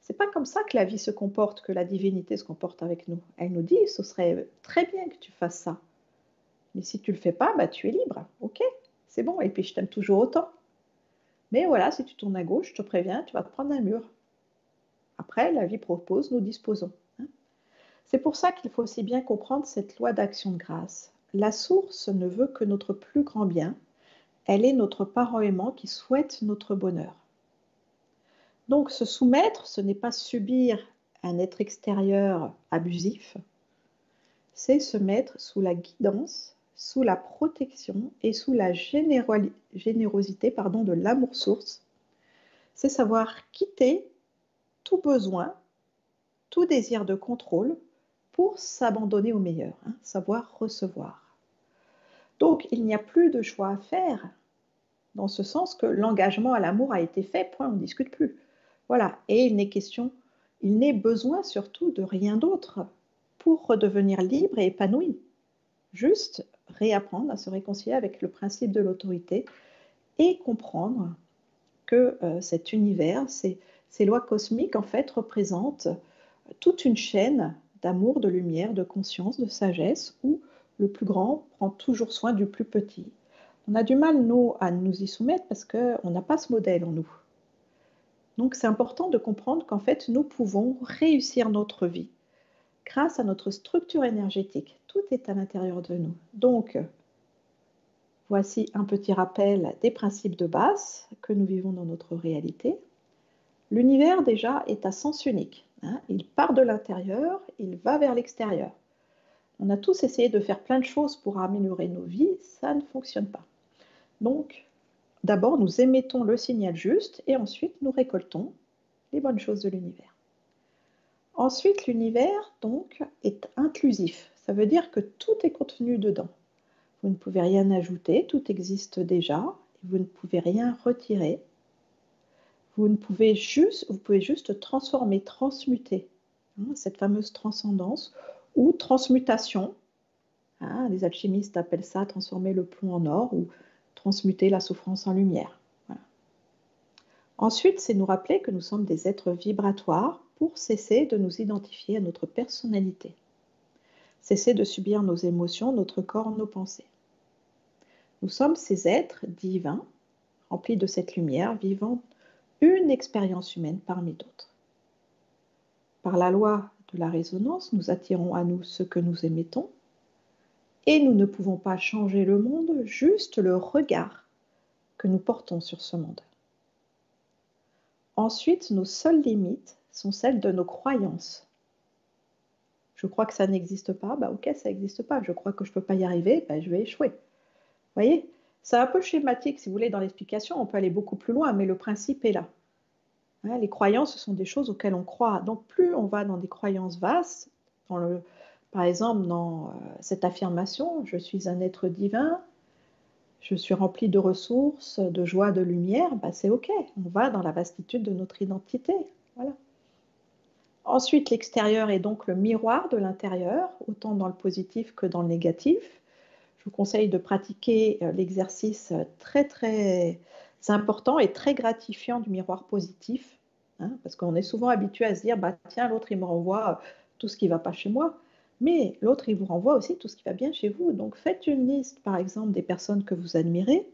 C'est pas comme ça que la vie se comporte, que la divinité se comporte avec nous. Elle nous dit ce serait très bien que tu fasses ça. Mais si tu le fais pas, bah tu es libre. Ok, c'est bon. Et puis je t'aime toujours autant. Mais voilà, si tu tournes à gauche, je te préviens, tu vas te prendre un mur. Après, la vie propose, nous disposons. Hein. C'est pour ça qu'il faut aussi bien comprendre cette loi d'action de grâce. La source ne veut que notre plus grand bien, elle est notre parent aimant qui souhaite notre bonheur. Donc se soumettre, ce n'est pas subir un être extérieur abusif, c'est se mettre sous la guidance, sous la protection et sous la générosité pardon, de l'amour source. C'est savoir quitter tout besoin, tout désir de contrôle pour s'abandonner au meilleur, hein, savoir recevoir. Donc il n'y a plus de choix à faire, dans ce sens que l'engagement à l'amour a été fait, point, on ne discute plus. Voilà, et il n'est question, il n'est besoin surtout de rien d'autre pour redevenir libre et épanoui. Juste réapprendre à se réconcilier avec le principe de l'autorité et comprendre que euh, cet univers, ces, ces lois cosmiques, en fait, représentent toute une chaîne d'amour, de lumière, de conscience, de sagesse, où le plus grand prend toujours soin du plus petit. On a du mal, nous, à nous y soumettre parce qu'on n'a pas ce modèle en nous. Donc c'est important de comprendre qu'en fait, nous pouvons réussir notre vie grâce à notre structure énergétique. Tout est à l'intérieur de nous. Donc, voici un petit rappel des principes de base que nous vivons dans notre réalité. L'univers déjà est à sens unique. Hein. Il part de l'intérieur, il va vers l'extérieur. On a tous essayé de faire plein de choses pour améliorer nos vies, ça ne fonctionne pas. Donc, d'abord, nous émettons le signal juste et ensuite nous récoltons les bonnes choses de l'univers. Ensuite, l'univers, donc, est inclusif. Ça veut dire que tout est contenu dedans. Vous ne pouvez rien ajouter, tout existe déjà, vous ne pouvez rien retirer. Vous ne pouvez juste, vous pouvez juste transformer, transmuter hein, cette fameuse transcendance ou transmutation. Hein, les alchimistes appellent ça transformer le plomb en or ou transmuter la souffrance en lumière. Ensuite, c'est nous rappeler que nous sommes des êtres vibratoires pour cesser de nous identifier à notre personnalité, cesser de subir nos émotions, notre corps, nos pensées. Nous sommes ces êtres divins, remplis de cette lumière, vivant une expérience humaine parmi d'autres. Par la loi de la résonance, nous attirons à nous ce que nous émettons, et nous ne pouvons pas changer le monde, juste le regard que nous portons sur ce monde. Ensuite, nos seules limites sont celles de nos croyances. Je crois que ça n'existe pas, bah ok, ça n'existe pas. Je crois que je ne peux pas y arriver, bah je vais échouer. Vous voyez? C'est un peu schématique, si vous voulez, dans l'explication. On peut aller beaucoup plus loin, mais le principe est là. Hein, les croyances, ce sont des choses auxquelles on croit. Donc plus on va dans des croyances vastes, dans le, par exemple dans euh, cette affirmation, je suis un être divin, je suis rempli de ressources, de joie, de lumière, bah c'est ok, on va dans la vastitude de notre identité. Voilà. Ensuite, l'extérieur est donc le miroir de l'intérieur, autant dans le positif que dans le négatif. Je vous conseille de pratiquer euh, l'exercice très très important et très gratifiant du miroir positif, hein, parce qu'on est souvent habitué à se dire, bah, tiens, l'autre il me renvoie tout ce qui ne va pas chez moi. Mais l'autre, il vous renvoie aussi tout ce qui va bien chez vous. Donc faites une liste, par exemple, des personnes que vous admirez,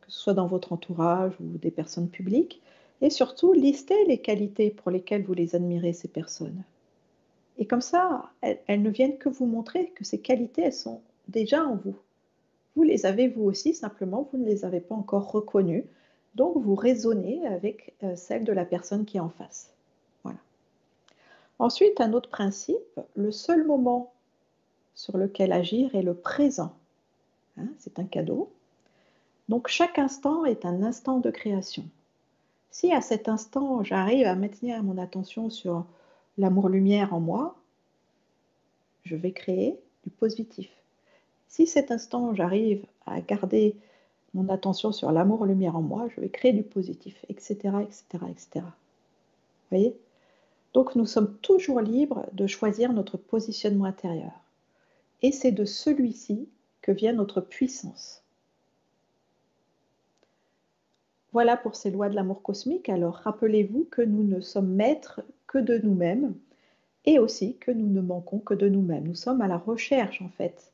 que ce soit dans votre entourage ou des personnes publiques, et surtout listez les qualités pour lesquelles vous les admirez, ces personnes. Et comme ça, elles, ne viennent que vous montrer que ces qualités, elles sont déjà en vous. Vous les avez vous aussi, simplement, vous ne les avez pas encore reconnues. Donc vous raisonnez avec euh, celle de la personne qui est en face. Ensuite, un autre principe, le seul moment sur lequel agir est le présent. Hein, c'est un cadeau. Donc chaque instant est un instant de création. Si à cet instant j'arrive à maintenir mon attention sur l'amour-lumière en moi, je vais créer du positif. Si cet instant j'arrive à garder mon attention sur l'amour-lumière en moi, je vais créer du positif, etc., etc., etc. Vous voyez? Donc nous sommes toujours libres de choisir notre positionnement intérieur. Et c'est de celui-ci que vient notre puissance. Voilà pour ces lois de l'amour cosmique. Alors rappelez-vous que nous ne sommes maîtres que de nous-mêmes et aussi que nous ne manquons que de nous-mêmes. Nous sommes à la recherche en fait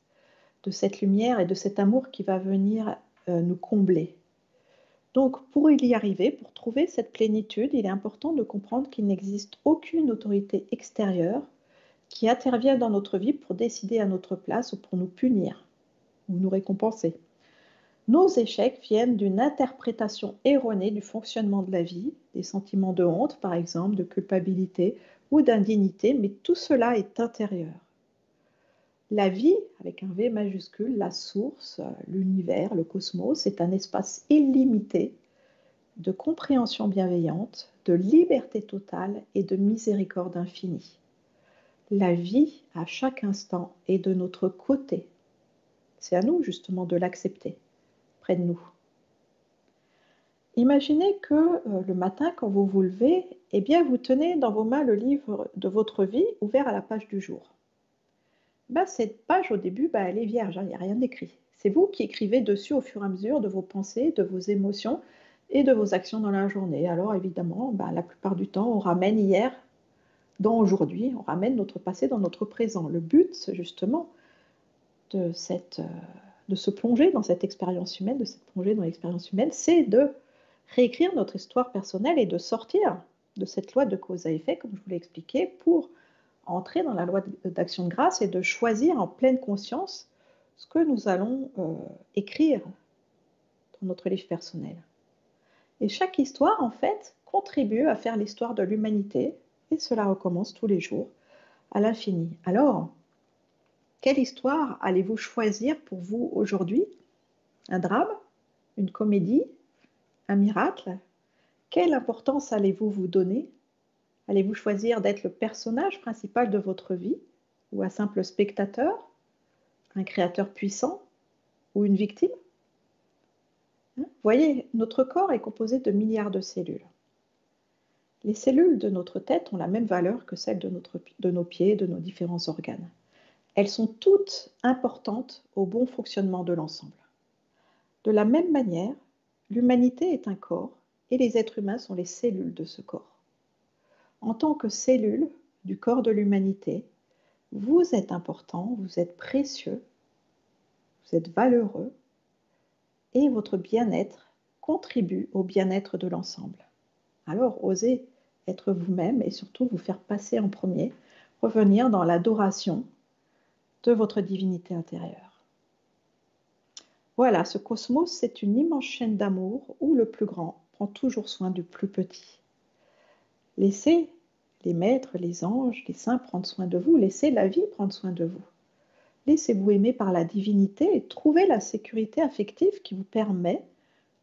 de cette lumière et de cet amour qui va venir euh, nous combler. Donc pour y arriver, pour trouver cette plénitude, il est important de comprendre qu'il n'existe aucune autorité extérieure qui intervient dans notre vie pour décider à notre place ou pour nous punir ou nous récompenser. Nos échecs viennent d'une interprétation erronée du fonctionnement de la vie, des sentiments de honte par exemple, de culpabilité ou d'indignité, mais tout cela est intérieur. La vie, avec un V majuscule, la source, l'univers, le cosmos, est un espace illimité de compréhension bienveillante, de liberté totale et de miséricorde infinie. La vie, à chaque instant, est de notre côté. C'est à nous justement de l'accepter, près de nous. Imaginez que euh, le matin, quand vous vous levez, eh bien, vous tenez dans vos mains le livre de votre vie ouvert à la page du jour. Ben, cette page, au début, ben, elle est vierge, hein, il n'y a rien d'écrit. C'est vous qui écrivez dessus au fur et à mesure de vos pensées, de vos émotions et de vos actions dans la journée. Alors évidemment, ben, la plupart du temps, on ramène hier dans aujourd'hui, on ramène notre passé dans notre présent. Le but, justement, de, cette, euh, de se plonger dans cette expérience humaine, de se plonger dans l'expérience humaine, c'est de réécrire notre histoire personnelle et de sortir de cette loi de cause à effet, comme je vous l'ai expliqué, pour entrer dans la loi d'action de grâce et de choisir en pleine conscience ce que nous allons euh, écrire dans notre livre personnel. Et chaque histoire, en fait, contribue à faire l'histoire de l'humanité, et cela recommence tous les jours, à l'infini. Alors, quelle histoire allez-vous choisir pour vous aujourd'hui? Un drame? Une comédie? Un miracle? Quelle importance allez-vous vous donner? Allez-vous choisir d'être le personnage principal de votre vie ou un simple spectateur Un créateur puissant ou une victime? Hein? Voyez, notre corps est composé de milliards de cellules. Les cellules de notre tête ont la même valeur que celles de, de nos pieds, de nos différents organes. Elles sont toutes importantes au bon fonctionnement de l'ensemble. De la même manière, L'humanité est un corps et les êtres humains sont les cellules de ce corps. En tant que cellules du corps de l'humanité, vous êtes important, vous êtes précieux, vous êtes valeureux et votre bien-être contribue au bien-être de l'ensemble. Alors osez être vous-même et surtout vous faire passer en premier, revenir dans l'adoration de votre divinité intérieure. Voilà, ce cosmos, c'est une immense chaîne d'amour où le plus grand prend toujours soin du plus petit. Laissez les maîtres, les anges, les saints prendre soin de vous, laissez la vie prendre soin de vous. Laissez-vous aimer par la divinité et trouvez la sécurité affective qui vous permet,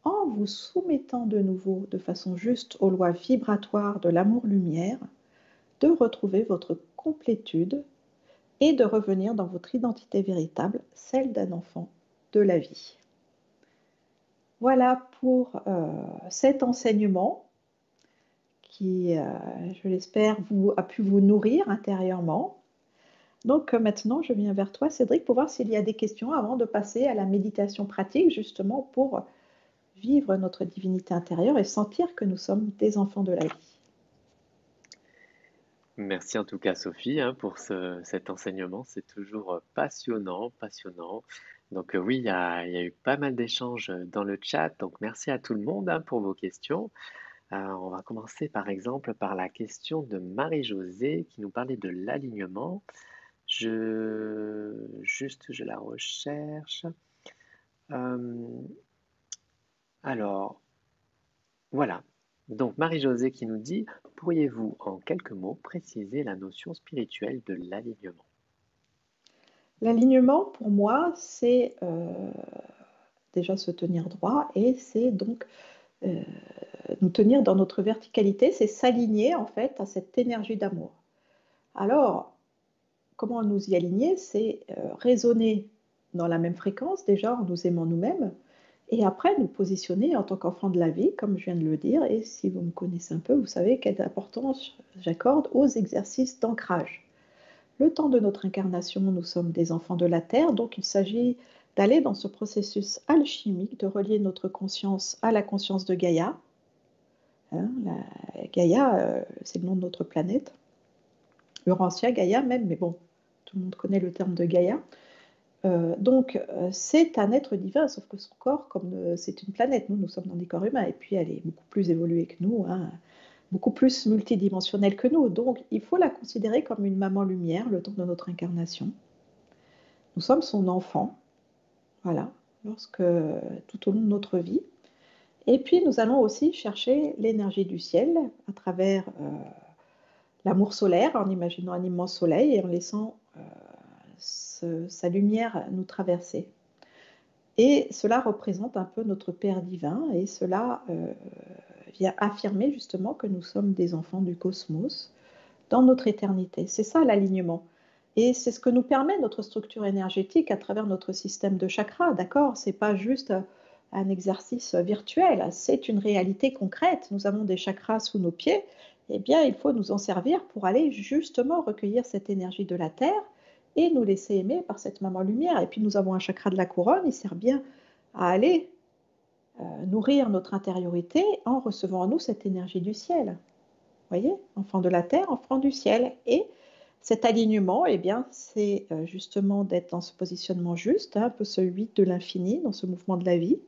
en vous soumettant de nouveau de façon juste aux lois vibratoires de l'amour-lumière, de retrouver votre complétude et de revenir dans votre identité véritable, celle d'un enfant de la vie. Voilà pour euh, cet enseignement qui, euh, je l'espère, vous, a pu vous nourrir intérieurement. Donc euh, maintenant, je viens vers toi, Cédric, pour voir s'il y a des questions avant de passer à la méditation pratique, justement pour vivre notre divinité intérieure et sentir que nous sommes des enfants de la vie. Merci en tout cas, Sophie, hein, pour cet enseignement. C'est toujours passionnant, passionnant. Donc euh, oui, il y a, eu pas mal d'échanges dans le chat, donc merci à tout le monde hein, pour vos questions. Euh, on va commencer par exemple par la question de Marie-Josée qui nous parlait de l'alignement. Je juste je la recherche. alors voilà. Donc Marie-Josée qui nous dit pourriez-vous en quelques mots préciser la notion spirituelle de l'alignement? L'alignement, pour moi, c'est euh, déjà se tenir droit et c'est donc euh, nous tenir dans notre verticalité, c'est s'aligner en fait à cette énergie d'amour. Alors, comment nous y aligner? C'est euh, raisonner dans la même fréquence déjà en nous aimant nous-mêmes et après nous positionner en tant qu'enfant de la vie, comme je viens de le dire. Et si vous me connaissez un peu, vous savez quelle importance j'accorde aux exercices d'ancrage. Le temps de notre incarnation, nous sommes des enfants de la Terre, donc il s'agit d'aller dans ce processus alchimique, de relier notre conscience à la conscience de Gaïa. Hein, Gaïa, euh, c'est le nom de notre planète. Urantia, Gaïa même, mais bon, tout le monde connaît le terme de Gaïa. Euh, donc, euh, c'est un être divin, sauf que son corps, comme c'est une planète, nous, nous sommes dans des corps humains, et puis elle est beaucoup plus évoluée que nous. Hein beaucoup plus multidimensionnelle que nous. Donc, il faut la considérer comme une maman lumière le temps de notre incarnation. Nous sommes son enfant, voilà, lorsque tout au long de notre vie. Et puis, nous allons aussi chercher l'énergie du ciel à travers euh, l'amour solaire en imaginant un immense soleil et en laissant euh, sa lumière nous traverser. Et cela représente un peu notre Père divin et cela euh, vient affirmer justement que nous sommes des enfants du cosmos dans notre éternité. C'est ça l'alignement. Et c'est ce que nous permet notre structure énergétique à travers notre système de chakras, d'accord? C'est pas juste un exercice virtuel, c'est une réalité concrète. Nous avons des chakras sous nos pieds, eh bien, il faut nous en servir pour aller justement recueillir cette énergie de la Terre et nous laisser aimer par cette maman lumière. Et puis, nous avons un chakra de la couronne, il sert bien à aller euh, nourrir notre intériorité en recevant en nous cette énergie du ciel. Vous voyez, enfant de la Terre, enfant du ciel. Et cet alignement, eh bien, c'est euh, justement d'être dans ce positionnement juste, hein, un peu ce 8 de l'infini, dans ce mouvement de la vie.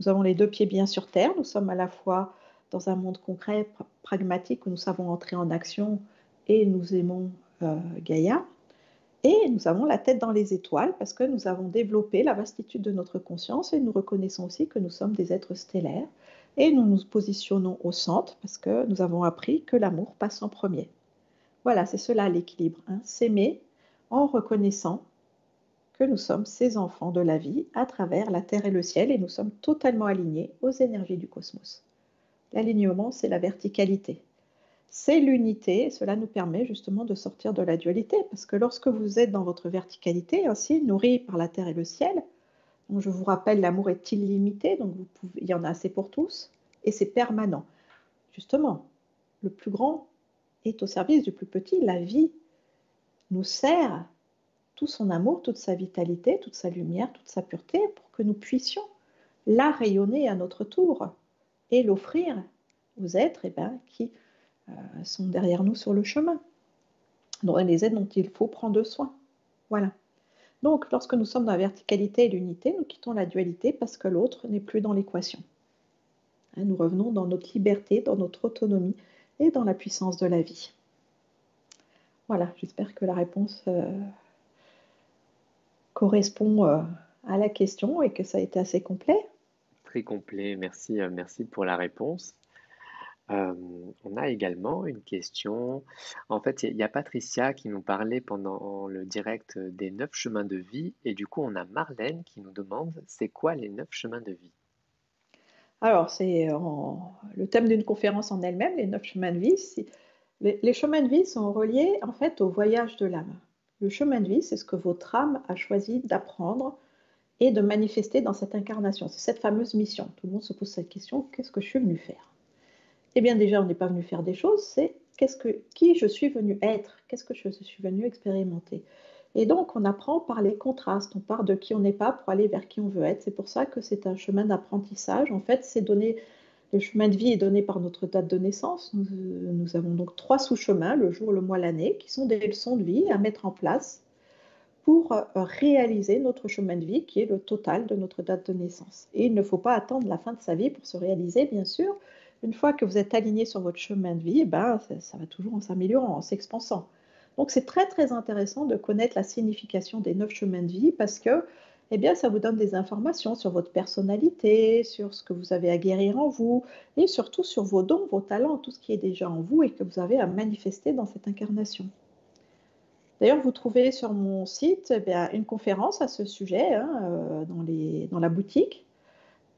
Nous avons les deux pieds bien sur terre, nous sommes à la fois dans un monde concret, pragmatique, où nous savons entrer en action et nous aimons euh, Gaïa. Et nous avons la tête dans les étoiles parce que nous avons développé la vastitude de notre conscience et nous reconnaissons aussi que nous sommes des êtres stellaires. Et nous nous positionnons au centre parce que nous avons appris que l'amour passe en premier. Voilà, c'est cela l'équilibre. Hein. S'aimer en reconnaissant que nous sommes ces enfants de la vie à travers la terre et le ciel et nous sommes totalement alignés aux énergies du cosmos. L'alignement, c'est la verticalité. C'est l'unité, cela nous permet justement de sortir de la dualité, parce que lorsque vous êtes dans votre verticalité, ainsi nourri par la terre et le ciel, je vous rappelle, l'amour est illimité, donc il y en a assez pour tous, et c'est permanent. Justement, le plus grand est au service du plus petit. La vie nous sert tout son amour, toute sa vitalité, toute sa lumière, toute sa pureté, pour que nous puissions la rayonner à notre tour et l'offrir aux êtres eh ben, qui euh, sont derrière nous sur le chemin, dont les êtres dont il faut prendre soin. Voilà. Donc, lorsque nous sommes dans la verticalité et l'unité, nous quittons la dualité parce que l'autre n'est plus dans l'équation. Hein, nous revenons dans notre liberté, dans notre autonomie et dans la puissance de la vie. Voilà, j'espère que la réponse euh, correspond euh, à la question et que ça a été assez complet. Très complet, merci, merci pour la réponse on a également une question. En fait, il y a Patricia qui nous parlait pendant le direct des neuf chemins de vie et du coup, on a Marlène qui nous demande c'est quoi les neuf chemins de vie? Alors, c'est le thème d'une conférence en elle-même, les neuf chemins de vie. Les, chemins de vie sont reliés en fait au voyage de l'âme. Le chemin de vie, c'est ce que votre âme a choisi d'apprendre et de manifester dans cette incarnation. C'est cette fameuse mission. Tout le monde se pose cette question, qu'est-ce que je suis venu faire? Eh bien déjà, on n'est pas venu faire des choses, c'est qui je suis venu être, qu'est-ce que je suis venu expérimenter? Et donc, on apprend par les contrastes, on part de qui on n'est pas pour aller vers qui on veut être. C'est pour ça que c'est un chemin d'apprentissage. En fait, c'est donné, le chemin de vie est donné par notre date de naissance. Nous, nous avons donc trois sous-chemins, le jour, le mois, l'année, qui sont des leçons de vie à mettre en place pour euh, réaliser notre chemin de vie, qui est le total de notre date de naissance. Et il ne faut pas attendre la fin de sa vie pour se réaliser, bien sûr, une fois que vous êtes aligné sur votre chemin de vie, eh ben, ça, va toujours en s'améliorant, en s'expansant. Donc c'est très très intéressant de connaître la signification des neuf chemins de vie parce que eh bien, ça vous donne des informations sur votre personnalité, sur ce que vous avez à guérir en vous et surtout sur vos dons, vos talents, tout ce qui est déjà en vous et que vous avez à manifester dans cette incarnation. D'ailleurs, vous trouvez sur mon site eh une conférence à ce sujet hein, euh, dans, dans la boutique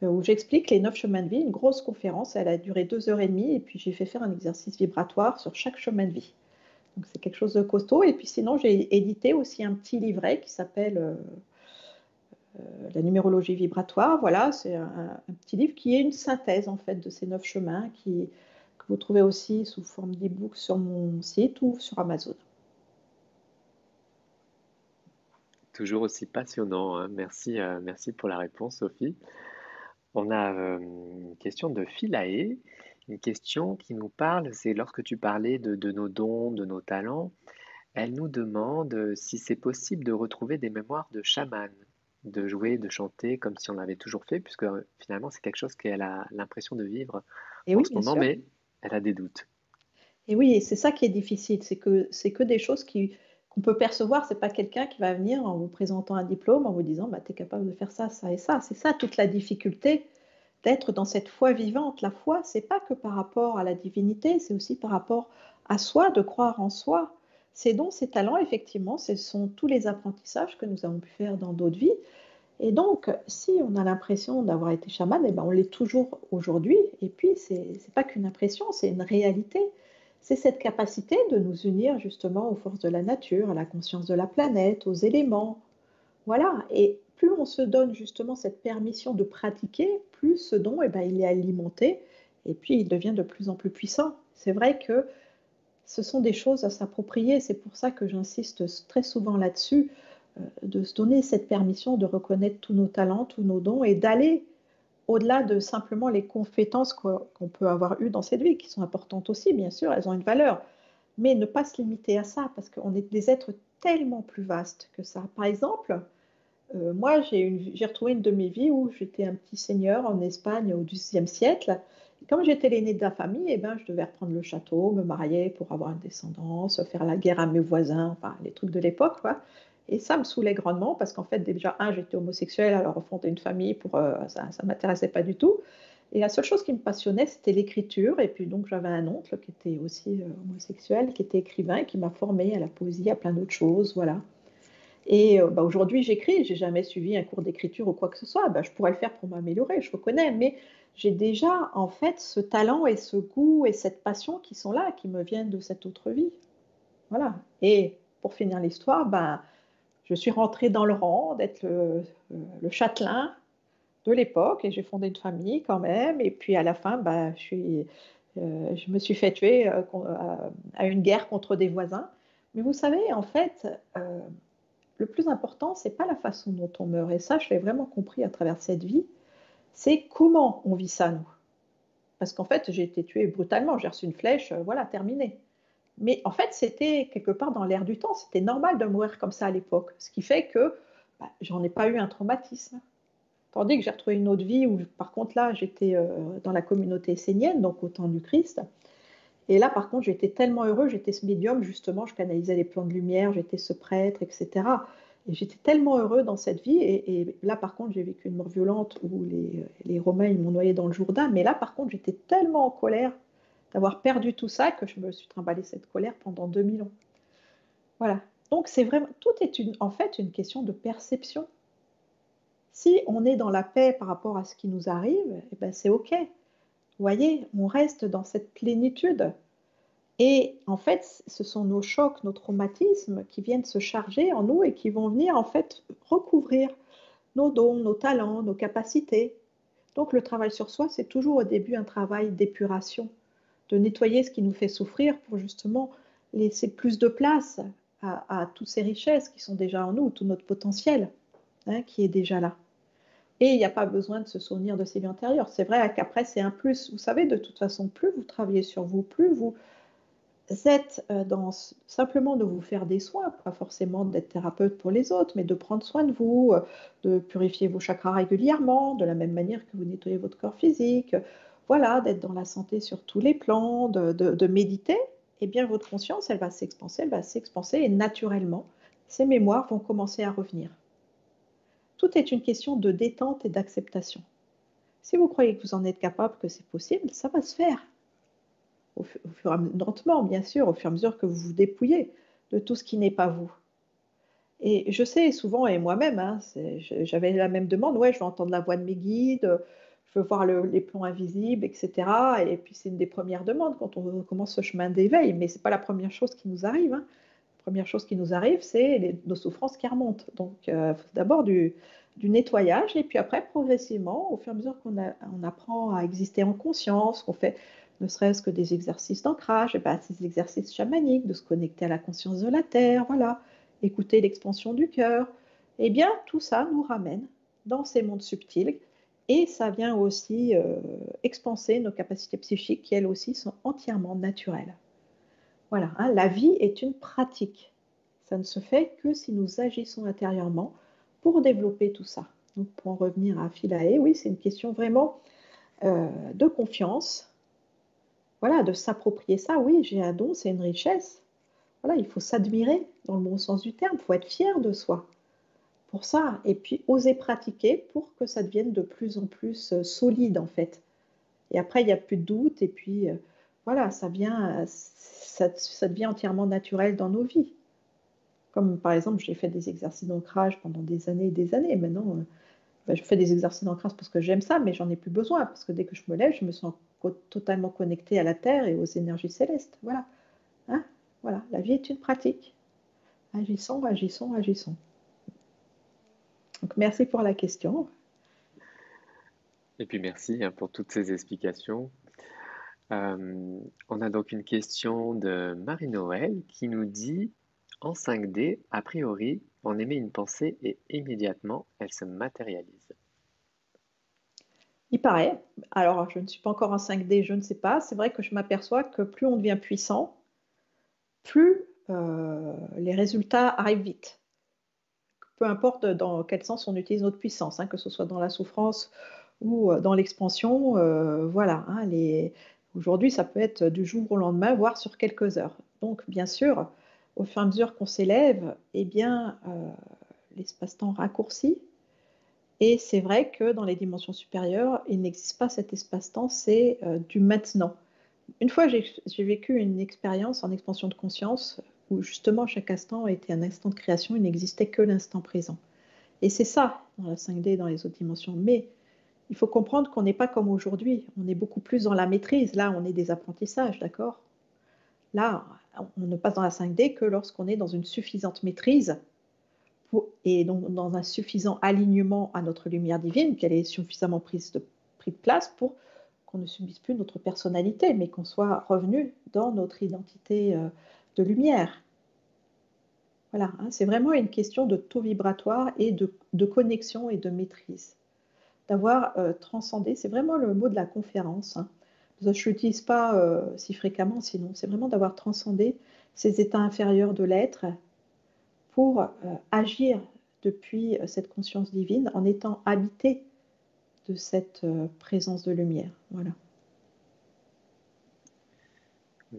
euh, où j'explique les neuf chemins de vie, une grosse conférence. Elle a duré deux heures et demie et puis j'ai fait faire un exercice vibratoire sur chaque chemin de vie. C'est quelque chose de costaud. Et puis sinon, j'ai édité aussi un petit livret qui s'appelle euh, euh, La numérologie vibratoire. Voilà, c'est un, petit livre qui est une synthèse en fait de ces neuf chemins qui, que vous trouvez aussi sous forme d'e-book sur mon site ou sur Amazon. Toujours aussi passionnant. Hein. Merci, merci pour la réponse, Sophie. On a euh, une question de Philae, une question qui nous parle, c'est lorsque tu parlais de, nos dons, de nos talents, elle nous demande euh, si c'est possible de retrouver des mémoires de chaman, de jouer, de chanter comme si on l'avait toujours fait, puisque euh, finalement c'est quelque chose qu'elle a l'impression de vivre Et en ce moment, mais elle a des doutes. Et oui, c'est ça qui est difficile, c'est que c'est que des choses qui, qu'on peut percevoir. C'est pas quelqu'un qui va venir en vous présentant un diplôme, en vous disant bah, tu es capable de faire ça, ça et ça. C'est ça toute la difficulté d'être dans cette foi vivante. La foi, c'est pas que par rapport à la divinité, c'est aussi par rapport à soi de croire en soi. Ces dons, ces talents, effectivement, ce sont tous les apprentissages que nous avons pu faire dans d'autres vies. Et donc, si on a l'impression d'avoir été chaman, eh ben, on l'est toujours aujourd'hui. Et puis, ce n'est pas qu'une impression, c'est une réalité. C'est cette capacité de nous unir justement aux forces de la nature, à la conscience de la planète, aux éléments. Voilà. Et plus on se donne justement cette permission de pratiquer, plus ce don, eh ben, il est alimenté et puis il devient de plus en plus puissant. C'est vrai que ce sont des choses à s'approprier. C'est pour ça que j'insiste très souvent là-dessus, euh, de se donner cette permission de reconnaître tous nos talents, tous nos dons et d'aller au-delà de simplement les compétences qu'on peut avoir eues dans cette vie, qui sont importantes aussi, bien sûr, elles ont une valeur, mais ne pas se limiter à ça, parce qu'on est des êtres tellement plus vastes que ça. Par exemple, euh, moi, j'ai retrouvé une de mes vies où j'étais un petit seigneur en Espagne au XIIe siècle. comme j'étais l'aîné de la famille, eh ben, je devais reprendre le château, me marier pour avoir une descendance, faire la guerre à mes voisins, enfin les trucs de l'époque. Et ça me saoulait grandement parce qu'en fait, déjà, un, j'étais homosexuelle, alors refonder une famille, pour, euh, ça ne m'intéressait pas du tout. Et la seule chose qui me passionnait, c'était l'écriture. Et puis donc, j'avais un oncle qui était aussi euh, homosexuel, qui était écrivain et qui m'a formé à la poésie, à plein d'autres choses. Voilà. Et euh, bah, aujourd'hui, j'écris, j'ai jamais suivi un cours d'écriture ou quoi que ce soit. Bah, je pourrais le faire pour m'améliorer, je reconnais, mais j'ai déjà en fait ce talent et ce goût et cette passion qui sont là, qui me viennent de cette autre vie. Voilà. Et pour finir l'histoire, bah, je suis rentrée dans le rang d'être le, le, châtelain de l'époque et j'ai fondé une famille quand même. Et puis à la fin, bah, je, suis, euh, je me suis fait tuer euh, à une guerre contre des voisins. Mais vous savez, en fait, le plus important, c'est pas la façon dont on meurt. Et ça, je l'ai vraiment compris à travers cette vie. C'est comment on vit ça, nous. Parce qu'en fait, j'ai été tuée brutalement. J'ai reçu une flèche, euh, voilà, terminé. Mais en fait, c'était quelque part dans l'air du temps. C'était normal de mourir comme ça à l'époque. Ce qui fait que bah, j'en ai pas eu un traumatisme. Tandis que j'ai retrouvé une autre vie où, par contre, là, j'étais euh, dans la communauté essénienne, donc au temps du Christ. Et là, par contre, j'étais tellement heureux, j'étais ce médium, justement, je canalisais les plans de lumière, j'étais ce prêtre, etc. Et j'étais tellement heureux dans cette vie. Et, là, par contre, j'ai vécu une mort violente où les, Romains, ils m'ont noyé dans le Jourdain. Mais là, par contre, j'étais tellement en colère d'avoir perdu tout ça que je me suis trimballé cette colère pendant 2000 ans. Voilà. Donc, c'est vraiment, tout est une, en fait une question de perception. Si on est dans la paix par rapport à ce qui nous arrive, eh ben, c'est OK voyez, on reste dans cette plénitude. Et en fait, ce sont nos chocs, nos traumatismes qui viennent se charger en nous et qui vont venir en fait recouvrir nos dons, nos talents, nos capacités. Donc le travail sur soi, c'est toujours au début un travail d'épuration, de nettoyer ce qui nous fait souffrir pour justement laisser plus de place à, toutes ces richesses qui sont déjà en nous, tout notre potentiel hein, qui est déjà là. Et il n'y a pas besoin de se souvenir de ses vies antérieures. C'est vrai qu'après, c'est un plus. Vous savez, de toute façon, plus vous travaillez sur vous, plus vous êtes euh, dans simplement de vous faire des soins, pas forcément d'être thérapeute pour les autres, mais de prendre soin de vous, euh, de purifier vos chakras régulièrement, de la même manière que vous nettoyez votre corps physique, voilà, d'être dans la santé sur tous les plans, de, méditer, eh bien votre conscience, elle va s'expanser, elle va s'expanser et naturellement, ces mémoires vont commencer à revenir. Tout est une question de détente et d'acceptation. Si vous croyez que vous en êtes capable, que c'est possible, ça va se faire. Au, fur et lentement, bien sûr, au fur et à mesure que vous vous dépouillez de tout ce qui n'est pas vous. Et je sais souvent, et moi-même, hein, j'avais la même demande, ouais, je veux entendre la voix de mes guides, je veux voir les plans invisibles, etc. Et puis c'est une des premières demandes quand on commence ce chemin d'éveil, mais ce n'est pas la première chose qui nous arrive. Hein première chose qui nous arrive, c'est nos souffrances qui remontent. Donc, euh, d'abord du, nettoyage, et puis après, progressivement, au fur et à mesure qu'on on apprend à exister en conscience, qu'on fait ne serait-ce que des exercices d'ancrage, et ben, ces exercices chamaniques, de se connecter à la conscience de la terre, voilà, écouter l'expansion du cœur, eh bien, tout ça nous ramène dans ces mondes subtils, et ça vient aussi euh, expanser nos capacités psychiques, qui elles aussi sont entièrement naturelles. Voilà, hein, la vie est une pratique. Ça ne se fait que si nous agissons intérieurement pour développer tout ça. Donc, pour en revenir à Philae, oui, c'est une question vraiment euh, de confiance. Voilà, de s'approprier ça. Oui, j'ai un don, c'est une richesse. Voilà, il faut s'admirer dans le bon sens du terme. Il faut être fier de soi pour ça. Et puis, oser pratiquer pour que ça devienne de plus en plus euh, solide, en fait. Et après, il n'y a plus de doute. Et puis, euh, voilà, ça, vient, ça, devient entièrement naturel dans nos vies. Comme par exemple, j'ai fait des exercices d'ancrage pendant des années et des années. Maintenant, euh, ben, je fais des exercices d'ancrage parce que j'aime ça, mais j'en ai plus besoin parce que dès que je me lève, je me sens totalement connectée à la Terre et aux énergies célestes. Voilà. Hein? Voilà, la vie est une pratique. Agissons, agissons, agissons. Donc, merci pour la question. Et puis merci hein, pour toutes ces explications. Euh, on a donc une question de Marie-Noël qui nous dit En 5D, a priori, on émet une pensée et immédiatement elle se matérialise. Il paraît. Alors, je ne suis pas encore en 5D, je ne sais pas. C'est vrai que je m'aperçois que plus on devient puissant, plus euh, les résultats arrivent vite. Peu importe dans quel sens on utilise notre puissance, hein, que ce soit dans la souffrance ou euh, dans l'expansion, voilà. Hein, aujourd'hui, ça peut être du jour au lendemain, voire sur quelques heures. Donc, bien sûr, au fur et à mesure qu'on s'élève, eh bien, l'espace-temps raccourcit. Et c'est vrai que dans les dimensions supérieures, il n'existe pas cet espace-temps, c'est du maintenant. Une fois, j'ai vécu une expérience en expansion de conscience où justement chaque instant était un instant de création, il n'existait que l'instant présent. Et c'est ça dans la 5D, dans les autres dimensions. Mais il faut comprendre qu'on n'est pas comme aujourd'hui, on est beaucoup plus dans la maîtrise. Là, on est des apprentissages, d'accord? Là, on ne passe dans la 5D que lorsqu'on est dans une suffisante maîtrise et donc dans un suffisant alignement à notre lumière divine, qu'elle est suffisamment prise de, place pour qu'on ne subisse plus notre personnalité, mais qu'on soit revenu dans notre identité euh, de lumière. Voilà, hein, c'est vraiment une question de taux vibratoire et de, connexion et de maîtrise. D'avoir euh, transcendé, c'est vraiment le mot de la conférence. Hein. Je ne l'utilise pas euh, si fréquemment, sinon, c'est vraiment d'avoir transcendé ces états inférieurs de l'être pour agir depuis cette conscience divine en étant habité de cette euh, présence de lumière. Voilà.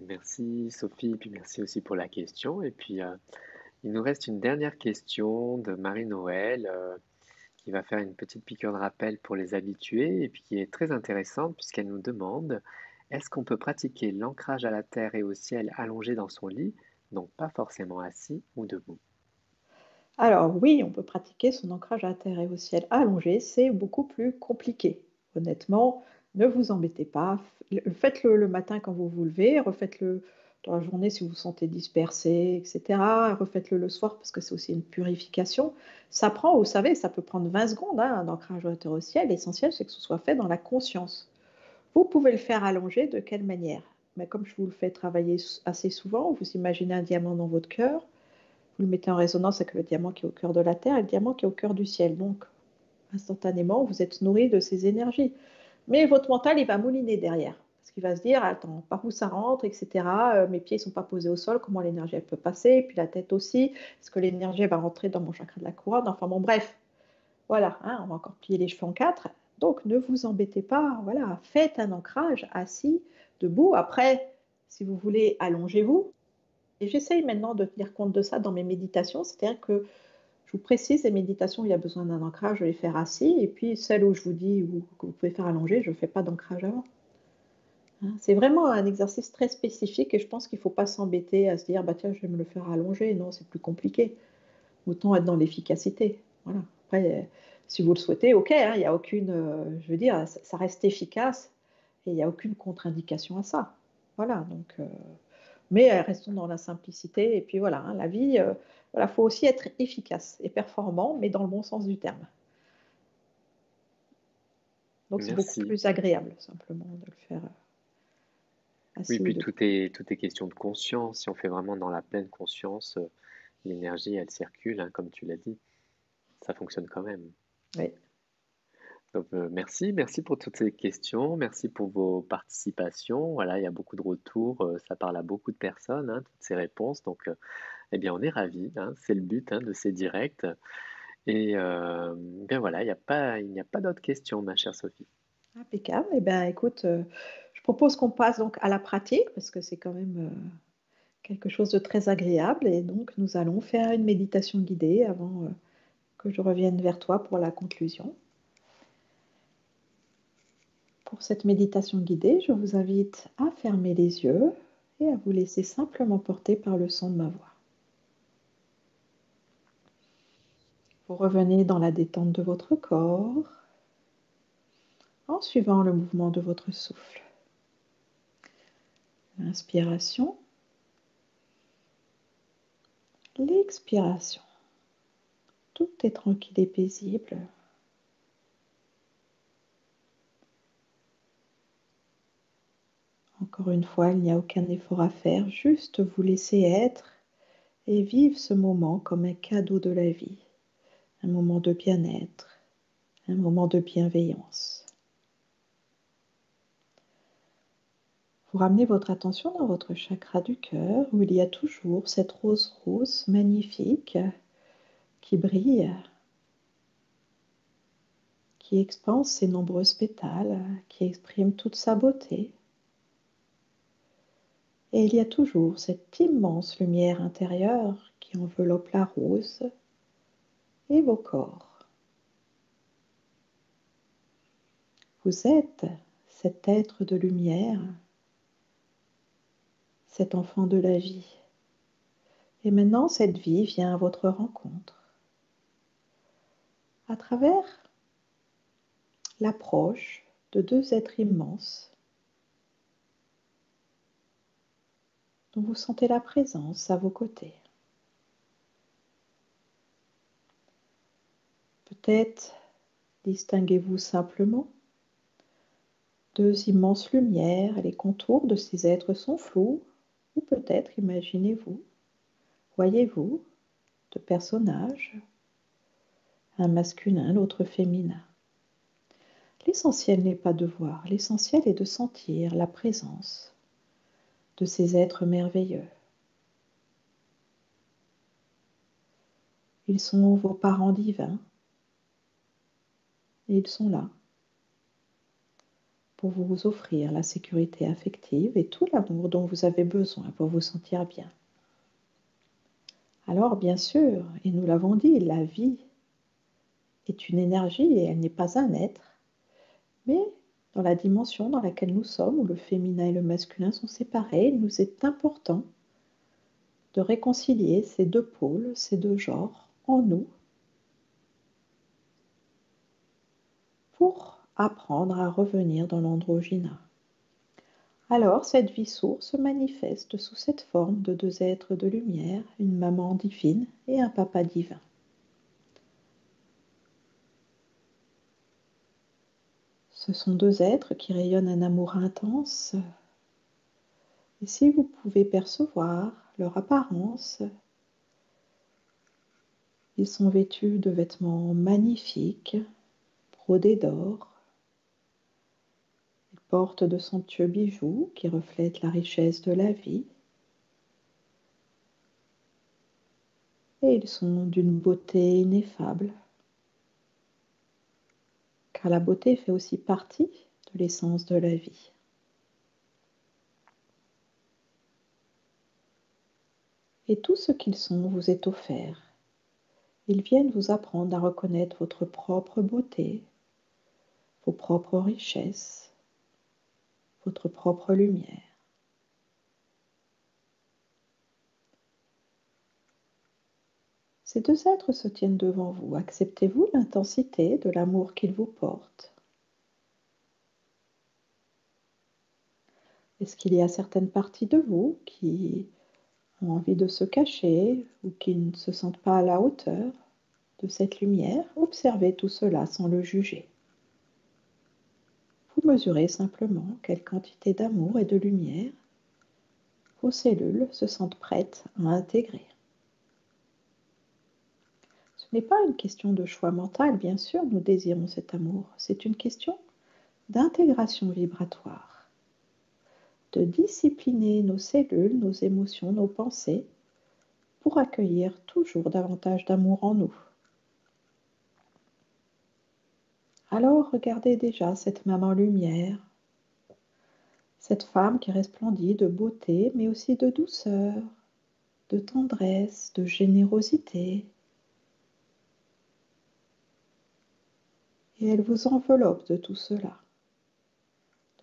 Merci Sophie, puis merci aussi pour la question. Et puis euh, il nous reste une dernière question de Marie-Noël euh, qui va faire une petite piqûre de rappel pour les habitués et puis qui est très intéressante puisqu'elle nous demande est-ce qu'on peut pratiquer l'ancrage à la terre et au ciel allongé dans son lit, donc pas forcément assis ou debout? Alors oui, on peut pratiquer son ancrage à terre et au ciel allongé, c'est beaucoup plus compliqué. Honnêtement, ne vous embêtez pas. Faites-le le matin quand vous vous levez, refaites-le dans la journée si vous vous sentez dispersé, etc. Refaites-le le soir parce que c'est aussi une purification. Ça prend, vous savez, ça peut prendre 20 secondes, hein, un ancrage au ciel. L'essentiel, c'est que ce soit fait dans la conscience. Vous pouvez le faire allongé de quelle manière? Mais Comme je vous le fais travailler assez souvent, vous imaginez un diamant dans votre cœur, vous le mettez en résonance avec le diamant qui est au cœur de la Terre et le diamant qui est au cœur du ciel. Donc, instantanément, vous êtes nourri de ces énergies. Mais votre mental, il va mouliner derrière. Parce qu'il va se dire, attends, par où ça rentre, etc. Euh, mes pieds ne sont pas posés au sol, comment l'énergie elle peut passer, puis la tête aussi. Est-ce que l'énergie va rentrer dans mon chakra de la couronne? Enfin bon, bref. Voilà, hein, on va encore plier les cheveux en quatre. Donc, ne vous embêtez pas. Voilà, faites un ancrage assis, debout. Après, si vous voulez, allongez-vous. Et j'essaye maintenant de tenir compte de ça dans mes méditations, c'est-à-dire que je vous précise les méditations où il y a besoin d'un ancrage, je vais faire assis, et puis celles où je vous dis que vous pouvez faire allongé, je ne fais pas d'ancrage avant. Hein, c'est vraiment un exercice très spécifique et je pense qu'il ne faut pas s'embêter à se dire bah tiens je vais me le faire allonger. Non, c'est plus compliqué. Autant être dans l'efficacité. Voilà. Après, si vous le souhaitez, ok, hein, il n'y a aucune, euh, je veux dire, ça, reste efficace et il n'y a aucune contre-indication à ça. Voilà, donc euh, mais euh, restons dans la simplicité. Et puis voilà, hein, la vie, il euh, voilà, faut aussi être efficace et performant, mais dans le bon sens du terme. Donc c'est beaucoup plus agréable simplement de le faire. Euh, oui, puis tout est, tout est question de conscience. Si on fait vraiment dans la pleine conscience, l'énergie, elle circule, hein, comme tu l'as dit. Ça fonctionne quand même. Oui. Donc, euh, merci, merci pour toutes ces questions, merci pour vos participations. Voilà, il y a beaucoup de retours, euh, ça parle à beaucoup de personnes, hein, toutes ces réponses. Donc, euh, eh bien, on est ravis, hein, c'est le but hein, de ces directs. Et bien voilà, il n'y a pas, il n'y a pas d'autres questions, ma chère Sophie. Impeccable. Eh bien, écoute, propose qu'on passe donc à la pratique parce que c'est quand même quelque chose de très agréable. Et donc, nous allons faire une méditation guidée avant que je revienne vers toi pour la conclusion. Pour cette méditation guidée, je vous invite à fermer les yeux et à vous laisser simplement porter par le son de ma voix. Vous revenez dans la détente de votre corps en suivant le mouvement de votre souffle. L'inspiration, l'expiration. Tout est tranquille et paisible. Encore une fois, il n'y a aucun effort à faire, juste vous laisser être et vivre ce moment comme un cadeau de la vie, un moment de bien-être, un moment de bienveillance. Vous ramenez votre attention dans votre chakra du cœur où il y a toujours cette rose rose magnifique qui brille, qui expanse ses nombreuses pétales, qui exprime toute sa beauté. Et il y a toujours cette immense lumière intérieure qui enveloppe la rose et vos corps. Vous êtes cet être de lumière, cet enfant de la vie. Et maintenant, cette vie vient à votre rencontre à travers l'approche de deux êtres immenses dont vous sentez la présence à vos côtés. Peut-être distinguez-vous simplement deux immenses lumières et les contours de ces êtres sont flous, ou peut-être imaginez-vous, voyez-vous, de personnages, un masculin, l'autre féminin. L'essentiel n'est pas de voir, l'essentiel est de sentir la présence de ces êtres merveilleux. Ils sont vos parents divins et ils sont là pour vous offrir la sécurité affective et tout l'amour dont vous avez besoin pour vous sentir bien. Alors bien sûr, et nous l'avons dit, la vie est une énergie et elle n'est pas un être, mais dans la dimension dans laquelle nous sommes, où le féminin et le masculin sont séparés, il nous est important de réconcilier ces deux pôles, ces deux genres en nous, pour apprendre à revenir dans l'androgyna. Alors cette vie source se manifeste sous cette forme de deux êtres de lumière, une maman divine et un papa divin. Ce sont deux êtres qui rayonnent un amour intense. Et si vous pouvez percevoir leur apparence, ils sont vêtus de vêtements magnifiques, brodés d'or. Ils portent de somptueux bijoux qui reflètent la richesse de la vie. Et ils sont d'une beauté ineffable car la beauté fait aussi partie de l'essence de la vie. Et tout ce qu'ils sont vous est offert. Ils viennent vous apprendre à reconnaître votre propre beauté, vos propres richesses, votre propre lumière. Ces deux êtres se tiennent devant vous. Acceptez-vous l'intensité de l'amour qu'ils vous portent? Est-ce qu'il y a certaines parties de vous qui ont envie de se cacher ou qui ne se sentent pas à la hauteur de cette lumière? Observez tout cela sans le juger. Vous mesurez simplement quelle quantité d'amour et de lumière vos cellules se sentent prêtes à intégrer n'est pas une question de choix mental, bien sûr, nous désirons cet amour. C'est une question d'intégration vibratoire, de discipliner nos cellules, nos émotions, nos pensées pour accueillir toujours davantage d'amour en nous. Alors regardez déjà cette maman lumière, cette femme qui resplendit de beauté, mais aussi de douceur, de tendresse, de générosité, et elle vous enveloppe de tout cela.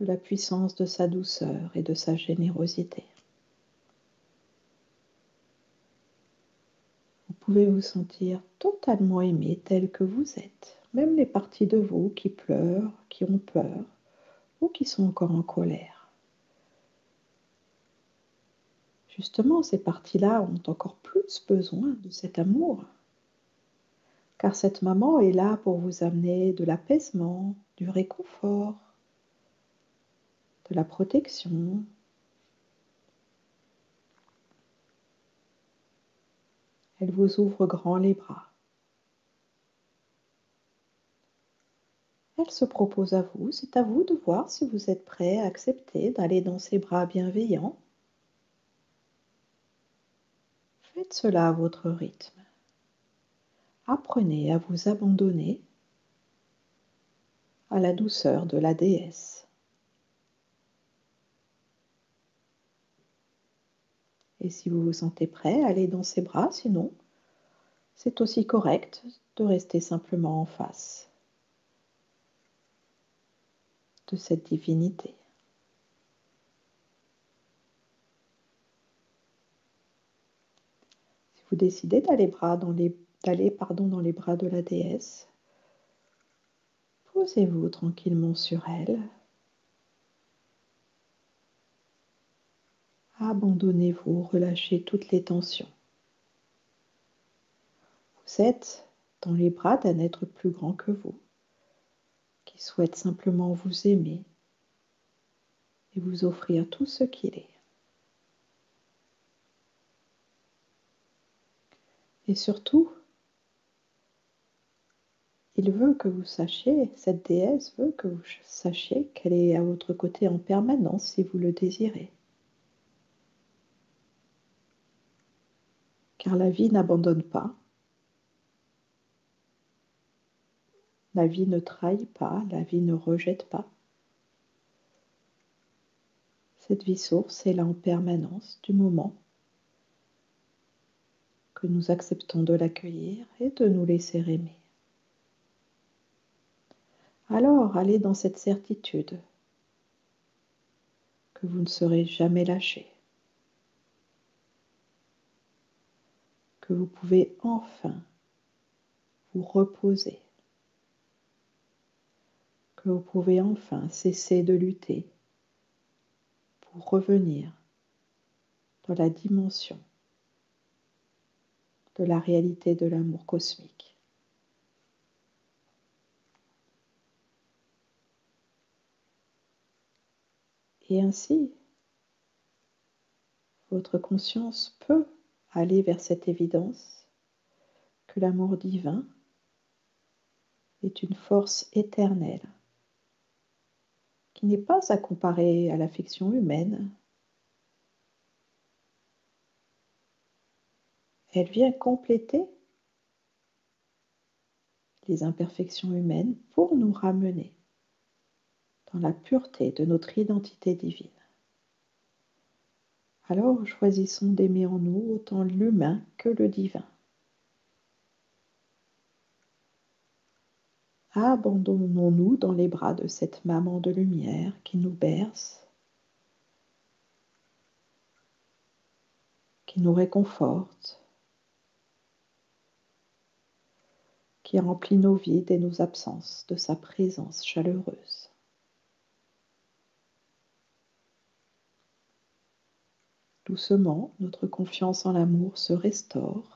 de la puissance de sa douceur et de sa générosité. Vous pouvez vous sentir totalement aimé tel que vous êtes, même les parties de vous qui pleurent, qui ont peur ou qui sont encore en colère. Justement, ces parties-là ont encore plus besoin de cet amour car cette maman est là pour vous amener de l'apaisement, du réconfort, de la protection. Elle vous ouvre grand les bras. Elle se propose à vous, c'est à vous de voir si vous êtes prêt à accepter d'aller dans ses bras bienveillants. Faites cela à votre rythme apprenez à vous abandonner à la douceur de la déesse. Et si vous vous sentez prêt, allez dans ses bras, sinon c'est aussi correct de rester simplement en face de cette divinité. Si vous décidez d'aller dans les pardon, dans les bras de la déesse. Posez-vous tranquillement sur elle. Abandonnez-vous, relâchez toutes les tensions. Vous êtes dans les bras d'un être plus grand que vous, qui souhaite simplement vous aimer et vous offrir tout ce qu'il est. Et surtout, il veut que vous sachiez, cette déesse veut que vous sachiez qu'elle est à votre côté en permanence si vous le désirez. Car la vie n'abandonne pas. La vie ne trahit pas, la vie ne rejette pas. Cette vie source est là en permanence du moment que nous acceptons de l'accueillir et de nous laisser aimer. Alors allez dans cette certitude que vous ne serez jamais lâché, que vous pouvez enfin vous reposer, vous pouvez enfin cesser de lutter pour revenir dans la dimension de la réalité de l'amour cosmique. Et ainsi, votre conscience peut aller vers cette évidence que l'amour divin est une force éternelle qui n'est pas à comparer à l'affection humaine. Elle vient compléter les imperfections humaines pour nous ramener dans la pureté de notre identité divine. Alors choisissons d'aimer en nous autant l'humain que le divin. Abandonnons-nous dans les bras de cette maman de lumière qui nous berce, qui nous réconforte, qui remplit nos vides et nos absences de sa présence chaleureuse. Doucement, notre confiance en l'amour se restaure.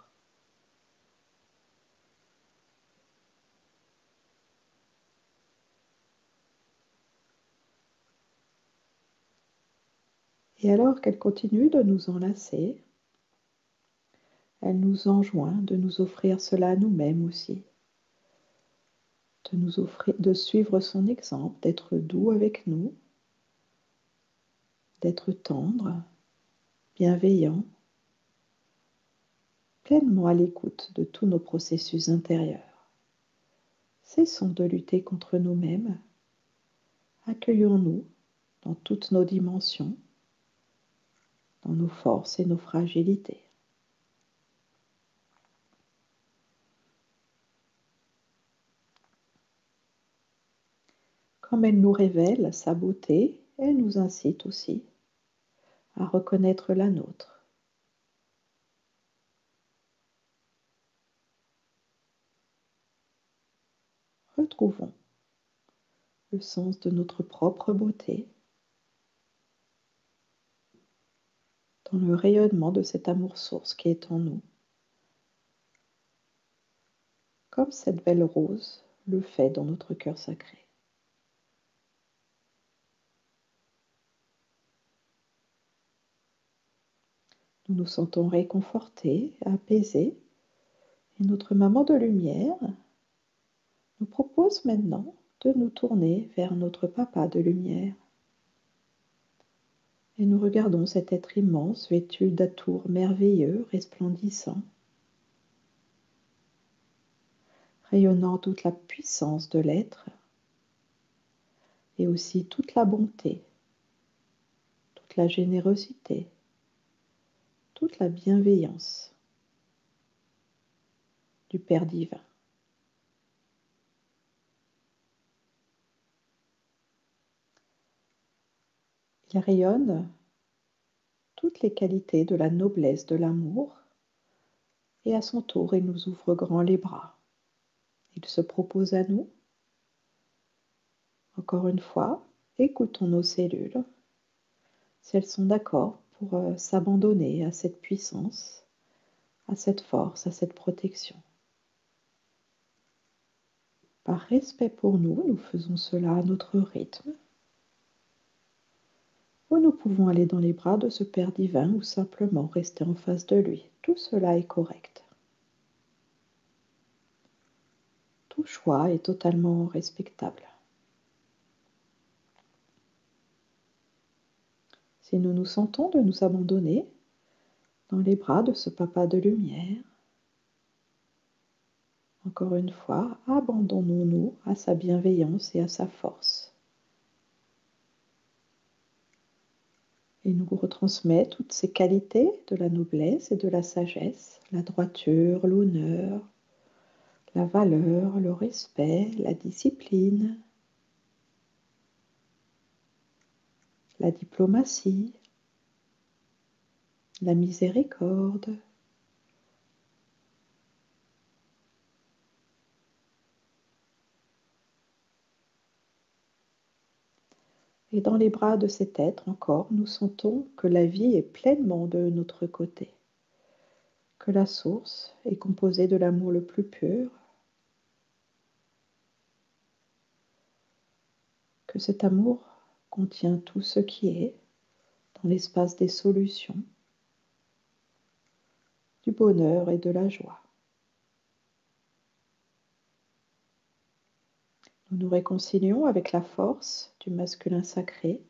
Et alors qu'elle continue de nous enlacer, elle nous enjoint de nous offrir cela à nous-mêmes aussi, de de suivre son exemple, d'être doux avec nous, d'être tendre, bienveillant, pleinement à l'écoute de tous nos processus intérieurs. Cessons de lutter contre nous-mêmes. Accueillons-nous dans toutes nos dimensions, dans nos forces et nos fragilités. Comme elle nous révèle sa beauté, elle nous incite aussi à reconnaître la nôtre. Retrouvons le sens de notre propre beauté dans le rayonnement de cet amour source qui est en nous. Comme cette belle rose le fait dans notre cœur sacré. Nous nous sentons réconfortés, apaisés, et notre maman de lumière nous propose maintenant de nous tourner vers notre papa de lumière. Et nous regardons cet être immense vêtu d'atours merveilleux, resplendissant, rayonnant toute la puissance de l'être et aussi toute la bonté, toute la générosité, toute la bienveillance du Père divin. Il rayonne toutes les qualités de la noblesse de l'amour et à son tour il nous ouvre grand les bras. Il se propose à nous. Encore une fois, écoutons nos cellules, si elles sont d'accord pour euh, s'abandonner à cette puissance, à cette force, à cette protection. Par respect pour nous, nous faisons cela à notre rythme ou nous pouvons aller dans les bras de ce Père divin ou simplement rester en face de lui. Tout cela est correct. Tout choix est totalement respectable. Si nous nous sentons de nous abandonner dans les bras de ce papa de lumière, encore une fois, abandonnons-nous à sa bienveillance et à sa force. Il nous retransmet toutes ces qualités de la noblesse et de la sagesse, la droiture, l'honneur, la valeur, le respect, la discipline, la diplomatie, la miséricorde, Et dans les bras de cet être encore, nous sentons que la vie est pleinement de notre côté, que la source est composée de l'amour le plus pur, que cet amour contient tout ce qui est dans l'espace des solutions, du bonheur et de la joie. Nous nous réconcilions avec la force du masculin sacré.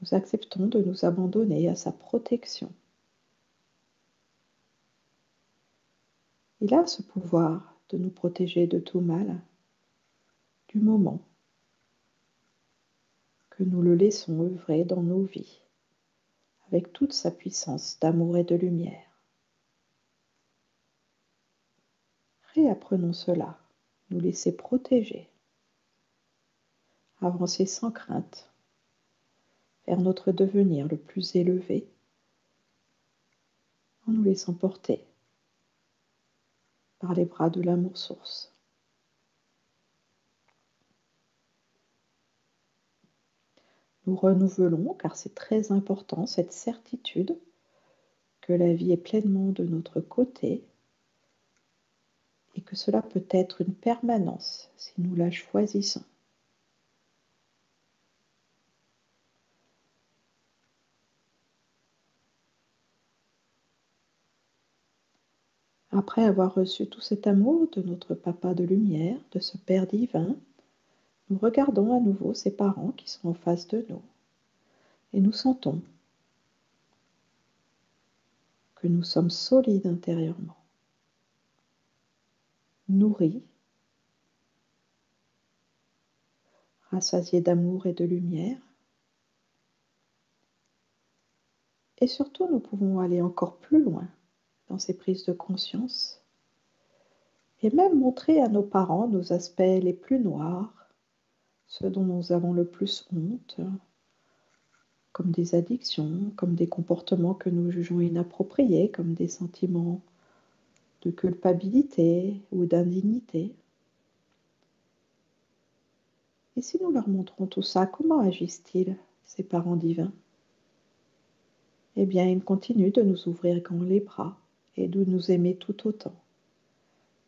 Nous acceptons de nous abandonner à sa protection. Il a ce pouvoir de nous protéger de tout mal du moment que nous le laissons œuvrer dans nos vies avec toute sa puissance d'amour et de lumière. Réapprenons cela, nous laisser protéger, avancer sans crainte vers notre devenir le plus élevé en nous laissant porter par les bras de l'amour source. Nous renouvelons, car c'est très important, cette certitude que la vie est pleinement de notre côté et que cela peut être une permanence si nous la choisissons. Après avoir reçu tout cet amour de notre Papa de lumière, de ce Père divin, nous regardons à nouveau ses parents qui sont en face de nous et nous sentons que nous sommes solides intérieurement nourri, rassasié d'amour et de lumière. Et surtout, nous pouvons aller encore plus loin dans ces prises de conscience et même montrer à nos parents nos aspects les plus noirs, ceux dont nous avons le plus honte, comme des addictions, comme des comportements que nous jugeons inappropriés, comme des sentiments de culpabilité ou d'indignité. Et si nous leur montrons tout ça, comment agissent-ils, ces parents divins? Eh bien, ils continuent de nous ouvrir grand les bras et de nous aimer tout autant.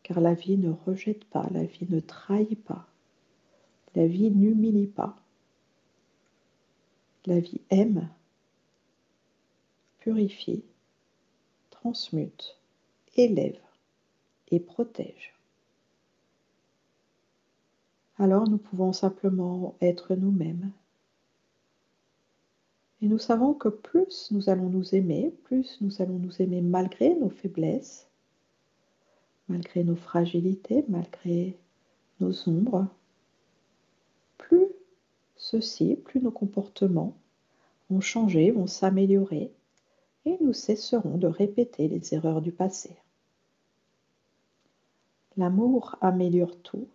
Car la vie ne rejette pas, la vie ne trahit pas, la vie n'humilie pas. La vie aime, purifie, transmute, élève et protège. Alors nous pouvons simplement être nous-mêmes. Et nous savons que plus nous allons nous aimer, plus nous allons nous aimer malgré nos faiblesses, malgré nos fragilités, malgré nos ombres, plus ceci, plus nos comportements vont changer, vont s'améliorer, et nous cesserons de répéter les erreurs du passé. L'amour améliore tout,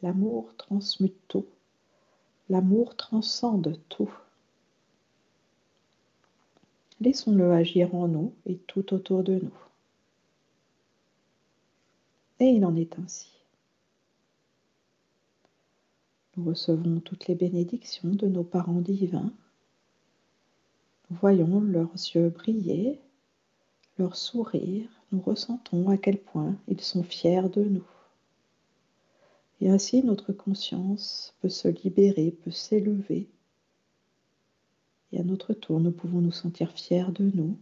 l'amour transmute tout, l'amour transcende tout. Laissons-le agir en nous et tout autour de nous. Et il en est ainsi. Nous recevons toutes les bénédictions de nos parents divins. Nous voyons leurs yeux briller, leur sourire, nous ressentons à quel point ils sont fiers de nous. Et ainsi notre conscience peut se libérer, peut s'élever. Et à notre tour, nous pouvons nous sentir fiers de nous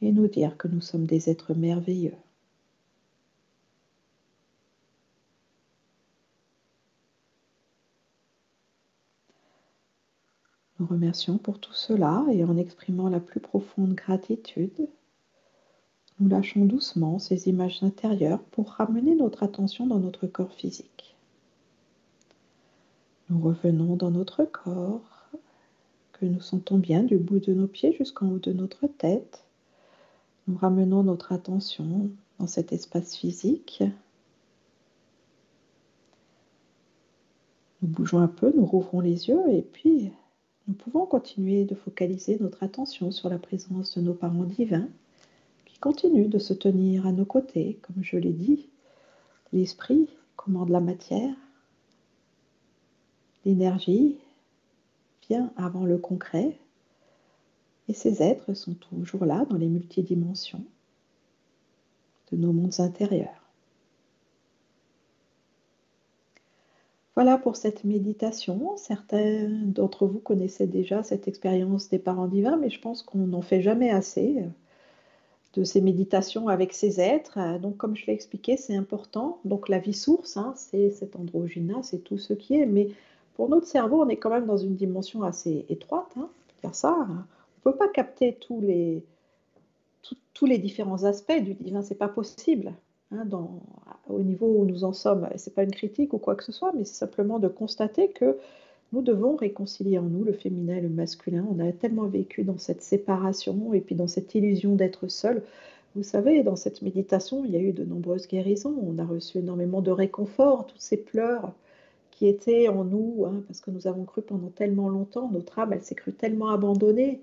et nous dire que nous sommes des êtres merveilleux. Nous remercions pour tout cela et en exprimant la plus profonde gratitude, nous lâchons doucement ces images intérieures pour ramener notre attention dans notre corps physique. Nous revenons dans notre corps, que nous sentons bien du bout de nos pieds jusqu'en haut de notre tête. Nous ramenons notre attention dans cet espace physique. Nous bougeons un peu, nous rouvrons les yeux et puis nous pouvons continuer de focaliser notre attention sur la présence de nos parents divins qui continuent de se tenir à nos côtés, comme je l'ai dit. L'esprit commande la matière, l'énergie vient avant le concret, et ces êtres sont toujours là dans les multidimensions de nos mondes intérieurs. Voilà pour cette méditation. Certains d'entre vous connaissaient déjà cette expérience des parents divins, mais je pense qu'on n'en fait jamais assez de ces méditations avec ces êtres. Euh, donc, comme je l'ai expliqué, c'est important. Donc, la vie source, hein, c'est cet androgyna, c'est tout ce qui est. Mais pour notre cerveau, on est quand même dans une dimension assez étroite. Hein, ça. On ne peut pas capter tous les, tous les différents aspects du divin, c'est pas possible. Hein, au niveau où nous en sommes. Ce n'est pas une critique ou quoi que ce soit, mais c'est simplement de constater que nous devons réconcilier en nous le féminin et le masculin. On a tellement vécu dans cette séparation et puis dans cette illusion d'être seul. Vous savez, dans cette méditation, il y a eu de nombreuses guérisons. On a reçu énormément de réconfort, tous ces pleurs qui étaient en nous, hein, parce que nous avons cru pendant tellement longtemps, notre âme, elle s'est crue tellement abandonnée,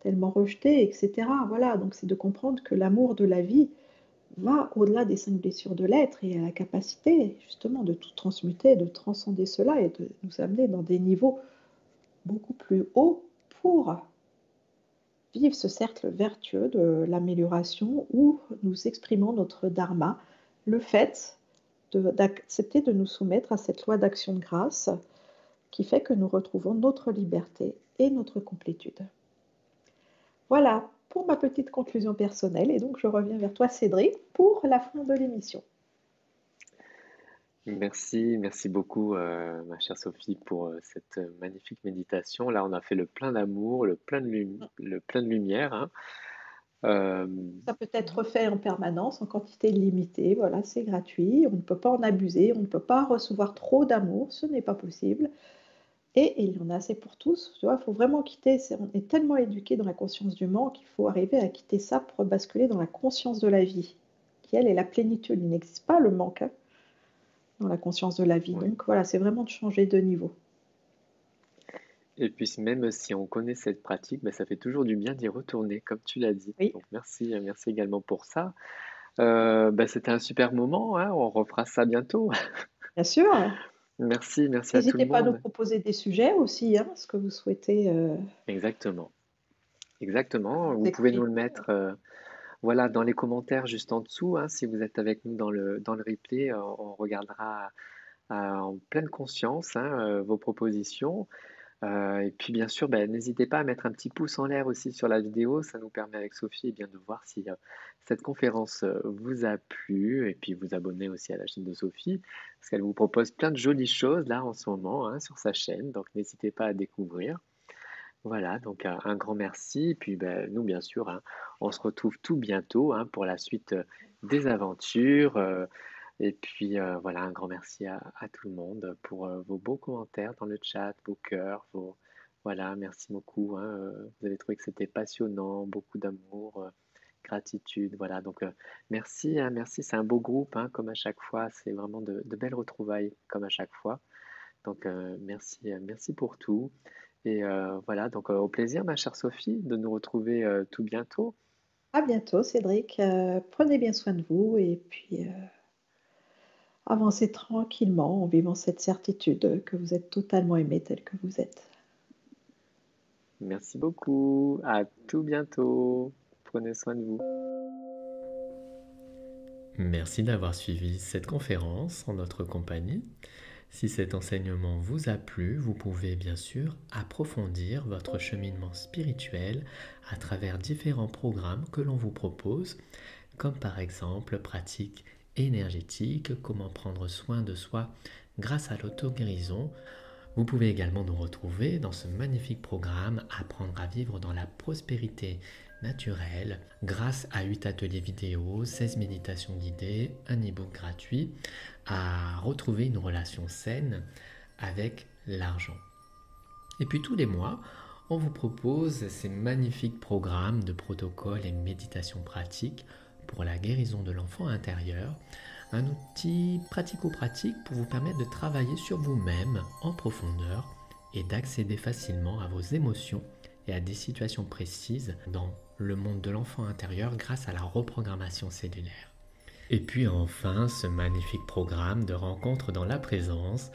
tellement rejetée, etc. Voilà, donc c'est de comprendre que l'amour de la vie, va au-delà des cinq blessures de l'être et a la capacité justement de tout transmuter, de transcender cela et de nous amener dans des niveaux beaucoup plus hauts pour vivre ce cercle vertueux de l'amélioration où nous exprimons notre dharma, le fait d'accepter de, de nous soumettre à cette loi d'action de grâce qui fait que nous retrouvons notre liberté et notre complétude. Voilà, pour ma petite conclusion personnelle. Et donc, je reviens vers toi, Cédric, pour la fin de l'émission. Merci, merci beaucoup, euh, ma chère Sophie, pour euh, cette magnifique méditation. Là, on a fait le plein d'amour, le, plein de le plein de lumière. Hein. Euh, Ça peut être fait en permanence, en quantité limitée. Voilà, c'est gratuit. On ne peut pas en abuser. On ne peut pas recevoir trop d'amour. Ce n'est pas possible. Et, il y en a assez pour tous. Tu vois, il faut vraiment quitter. on est tellement éduqué dans la conscience du manque qu'il faut arriver à quitter ça pour basculer dans la conscience de la vie, qui essentiel et la plénitude. Il n'existe pas le manque hein, dans la conscience de la vie. Donc voilà, c'est vraiment de changer de niveau. Et puis même si on connaît cette pratique, ben, ça fait toujours du bien d'y retourner, comme tu l'as dit. Donc merci, merci également pour ça. Euh, ben, c'était un super moment, hein, on refera ça bientôt. Bien sûr. Merci, merci à tout le monde. N'hésitez pas à nous proposer des sujets aussi, hein, ce que vous souhaitez. Euh, Exactement. Exactement. Vous pouvez nous le mettre euh, voilà, dans les commentaires juste en dessous. Hein, si vous êtes avec nous dans le, dans le replay, on regardera en pleine conscience vos propositions. Euh, et puis bien sûr, ben, n'hésitez pas à mettre un petit pouce en l'air aussi sur la vidéo, ça nous permet avec Sophie eh de voir si euh, cette conférence euh, vous a plu, et puis vous abonner aussi à la chaîne de Sophie, parce qu'elle vous propose plein de jolies choses là en ce moment hein, sur sa chaîne, donc n'hésitez pas à découvrir. Voilà, donc un, grand merci, et puis ben, nous bien sûr, hein, on se retrouve tout bientôt hein, pour la suite des aventures. Et puis euh, voilà, un grand merci à, tout le monde pour euh, vos beaux commentaires dans le chat, vos cœurs, vos... Voilà, merci beaucoup. Hein, euh, vous avez trouvé que c'était passionnant, beaucoup d'amour, gratitude. Voilà, donc merci, hein, merci. C'est un beau groupe, hein, comme à chaque fois. C'est vraiment de, belles retrouvailles, comme à chaque fois. Donc merci, merci pour tout. Et voilà, donc au plaisir, ma chère Sophie, de nous retrouver tout bientôt. À bientôt, Cédric. prenez bien soin de vous et puis avancez tranquillement en vivant cette certitude que vous êtes totalement aimé tel que vous êtes. Merci beaucoup. À tout bientôt. Prenez soin de vous. Merci d'avoir suivi cette conférence en notre compagnie. Si cet enseignement vous a plu, vous pouvez bien sûr approfondir votre cheminement spirituel à travers différents programmes que l'on vous propose, comme par exemple pratique énergétique, comment prendre soin de soi grâce à l'auto-guérison. Vous pouvez également nous retrouver dans ce magnifique programme Apprendre à vivre dans la prospérité naturelle grâce à 8 ateliers vidéo, 16 méditations guidées, un e-book gratuit à retrouver une relation saine avec l'argent. Et puis tous les mois, on vous propose ces magnifiques programmes de protocoles et méditations pratiques pour la guérison de l'enfant intérieur, un outil pratico-pratique pour vous permettre de travailler sur vous-même en profondeur et d'accéder facilement à vos émotions et à des situations précises dans le monde de l'enfant intérieur grâce à la reprogrammation cellulaire. Et puis enfin, ce magnifique programme de rencontre dans la présence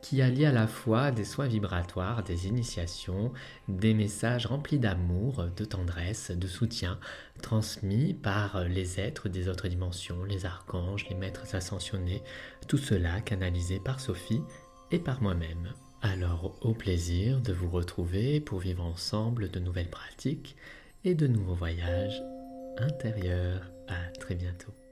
qui allie à la fois des soins vibratoires, des initiations, des messages remplis d'amour, de tendresse, de soutien, transmis par les êtres des autres dimensions, les archanges, les maîtres ascensionnés, tout cela canalisé par Sophie et par moi-même. Alors au plaisir de vous retrouver pour vivre ensemble de nouvelles pratiques et de nouveaux voyages intérieurs. À très bientôt.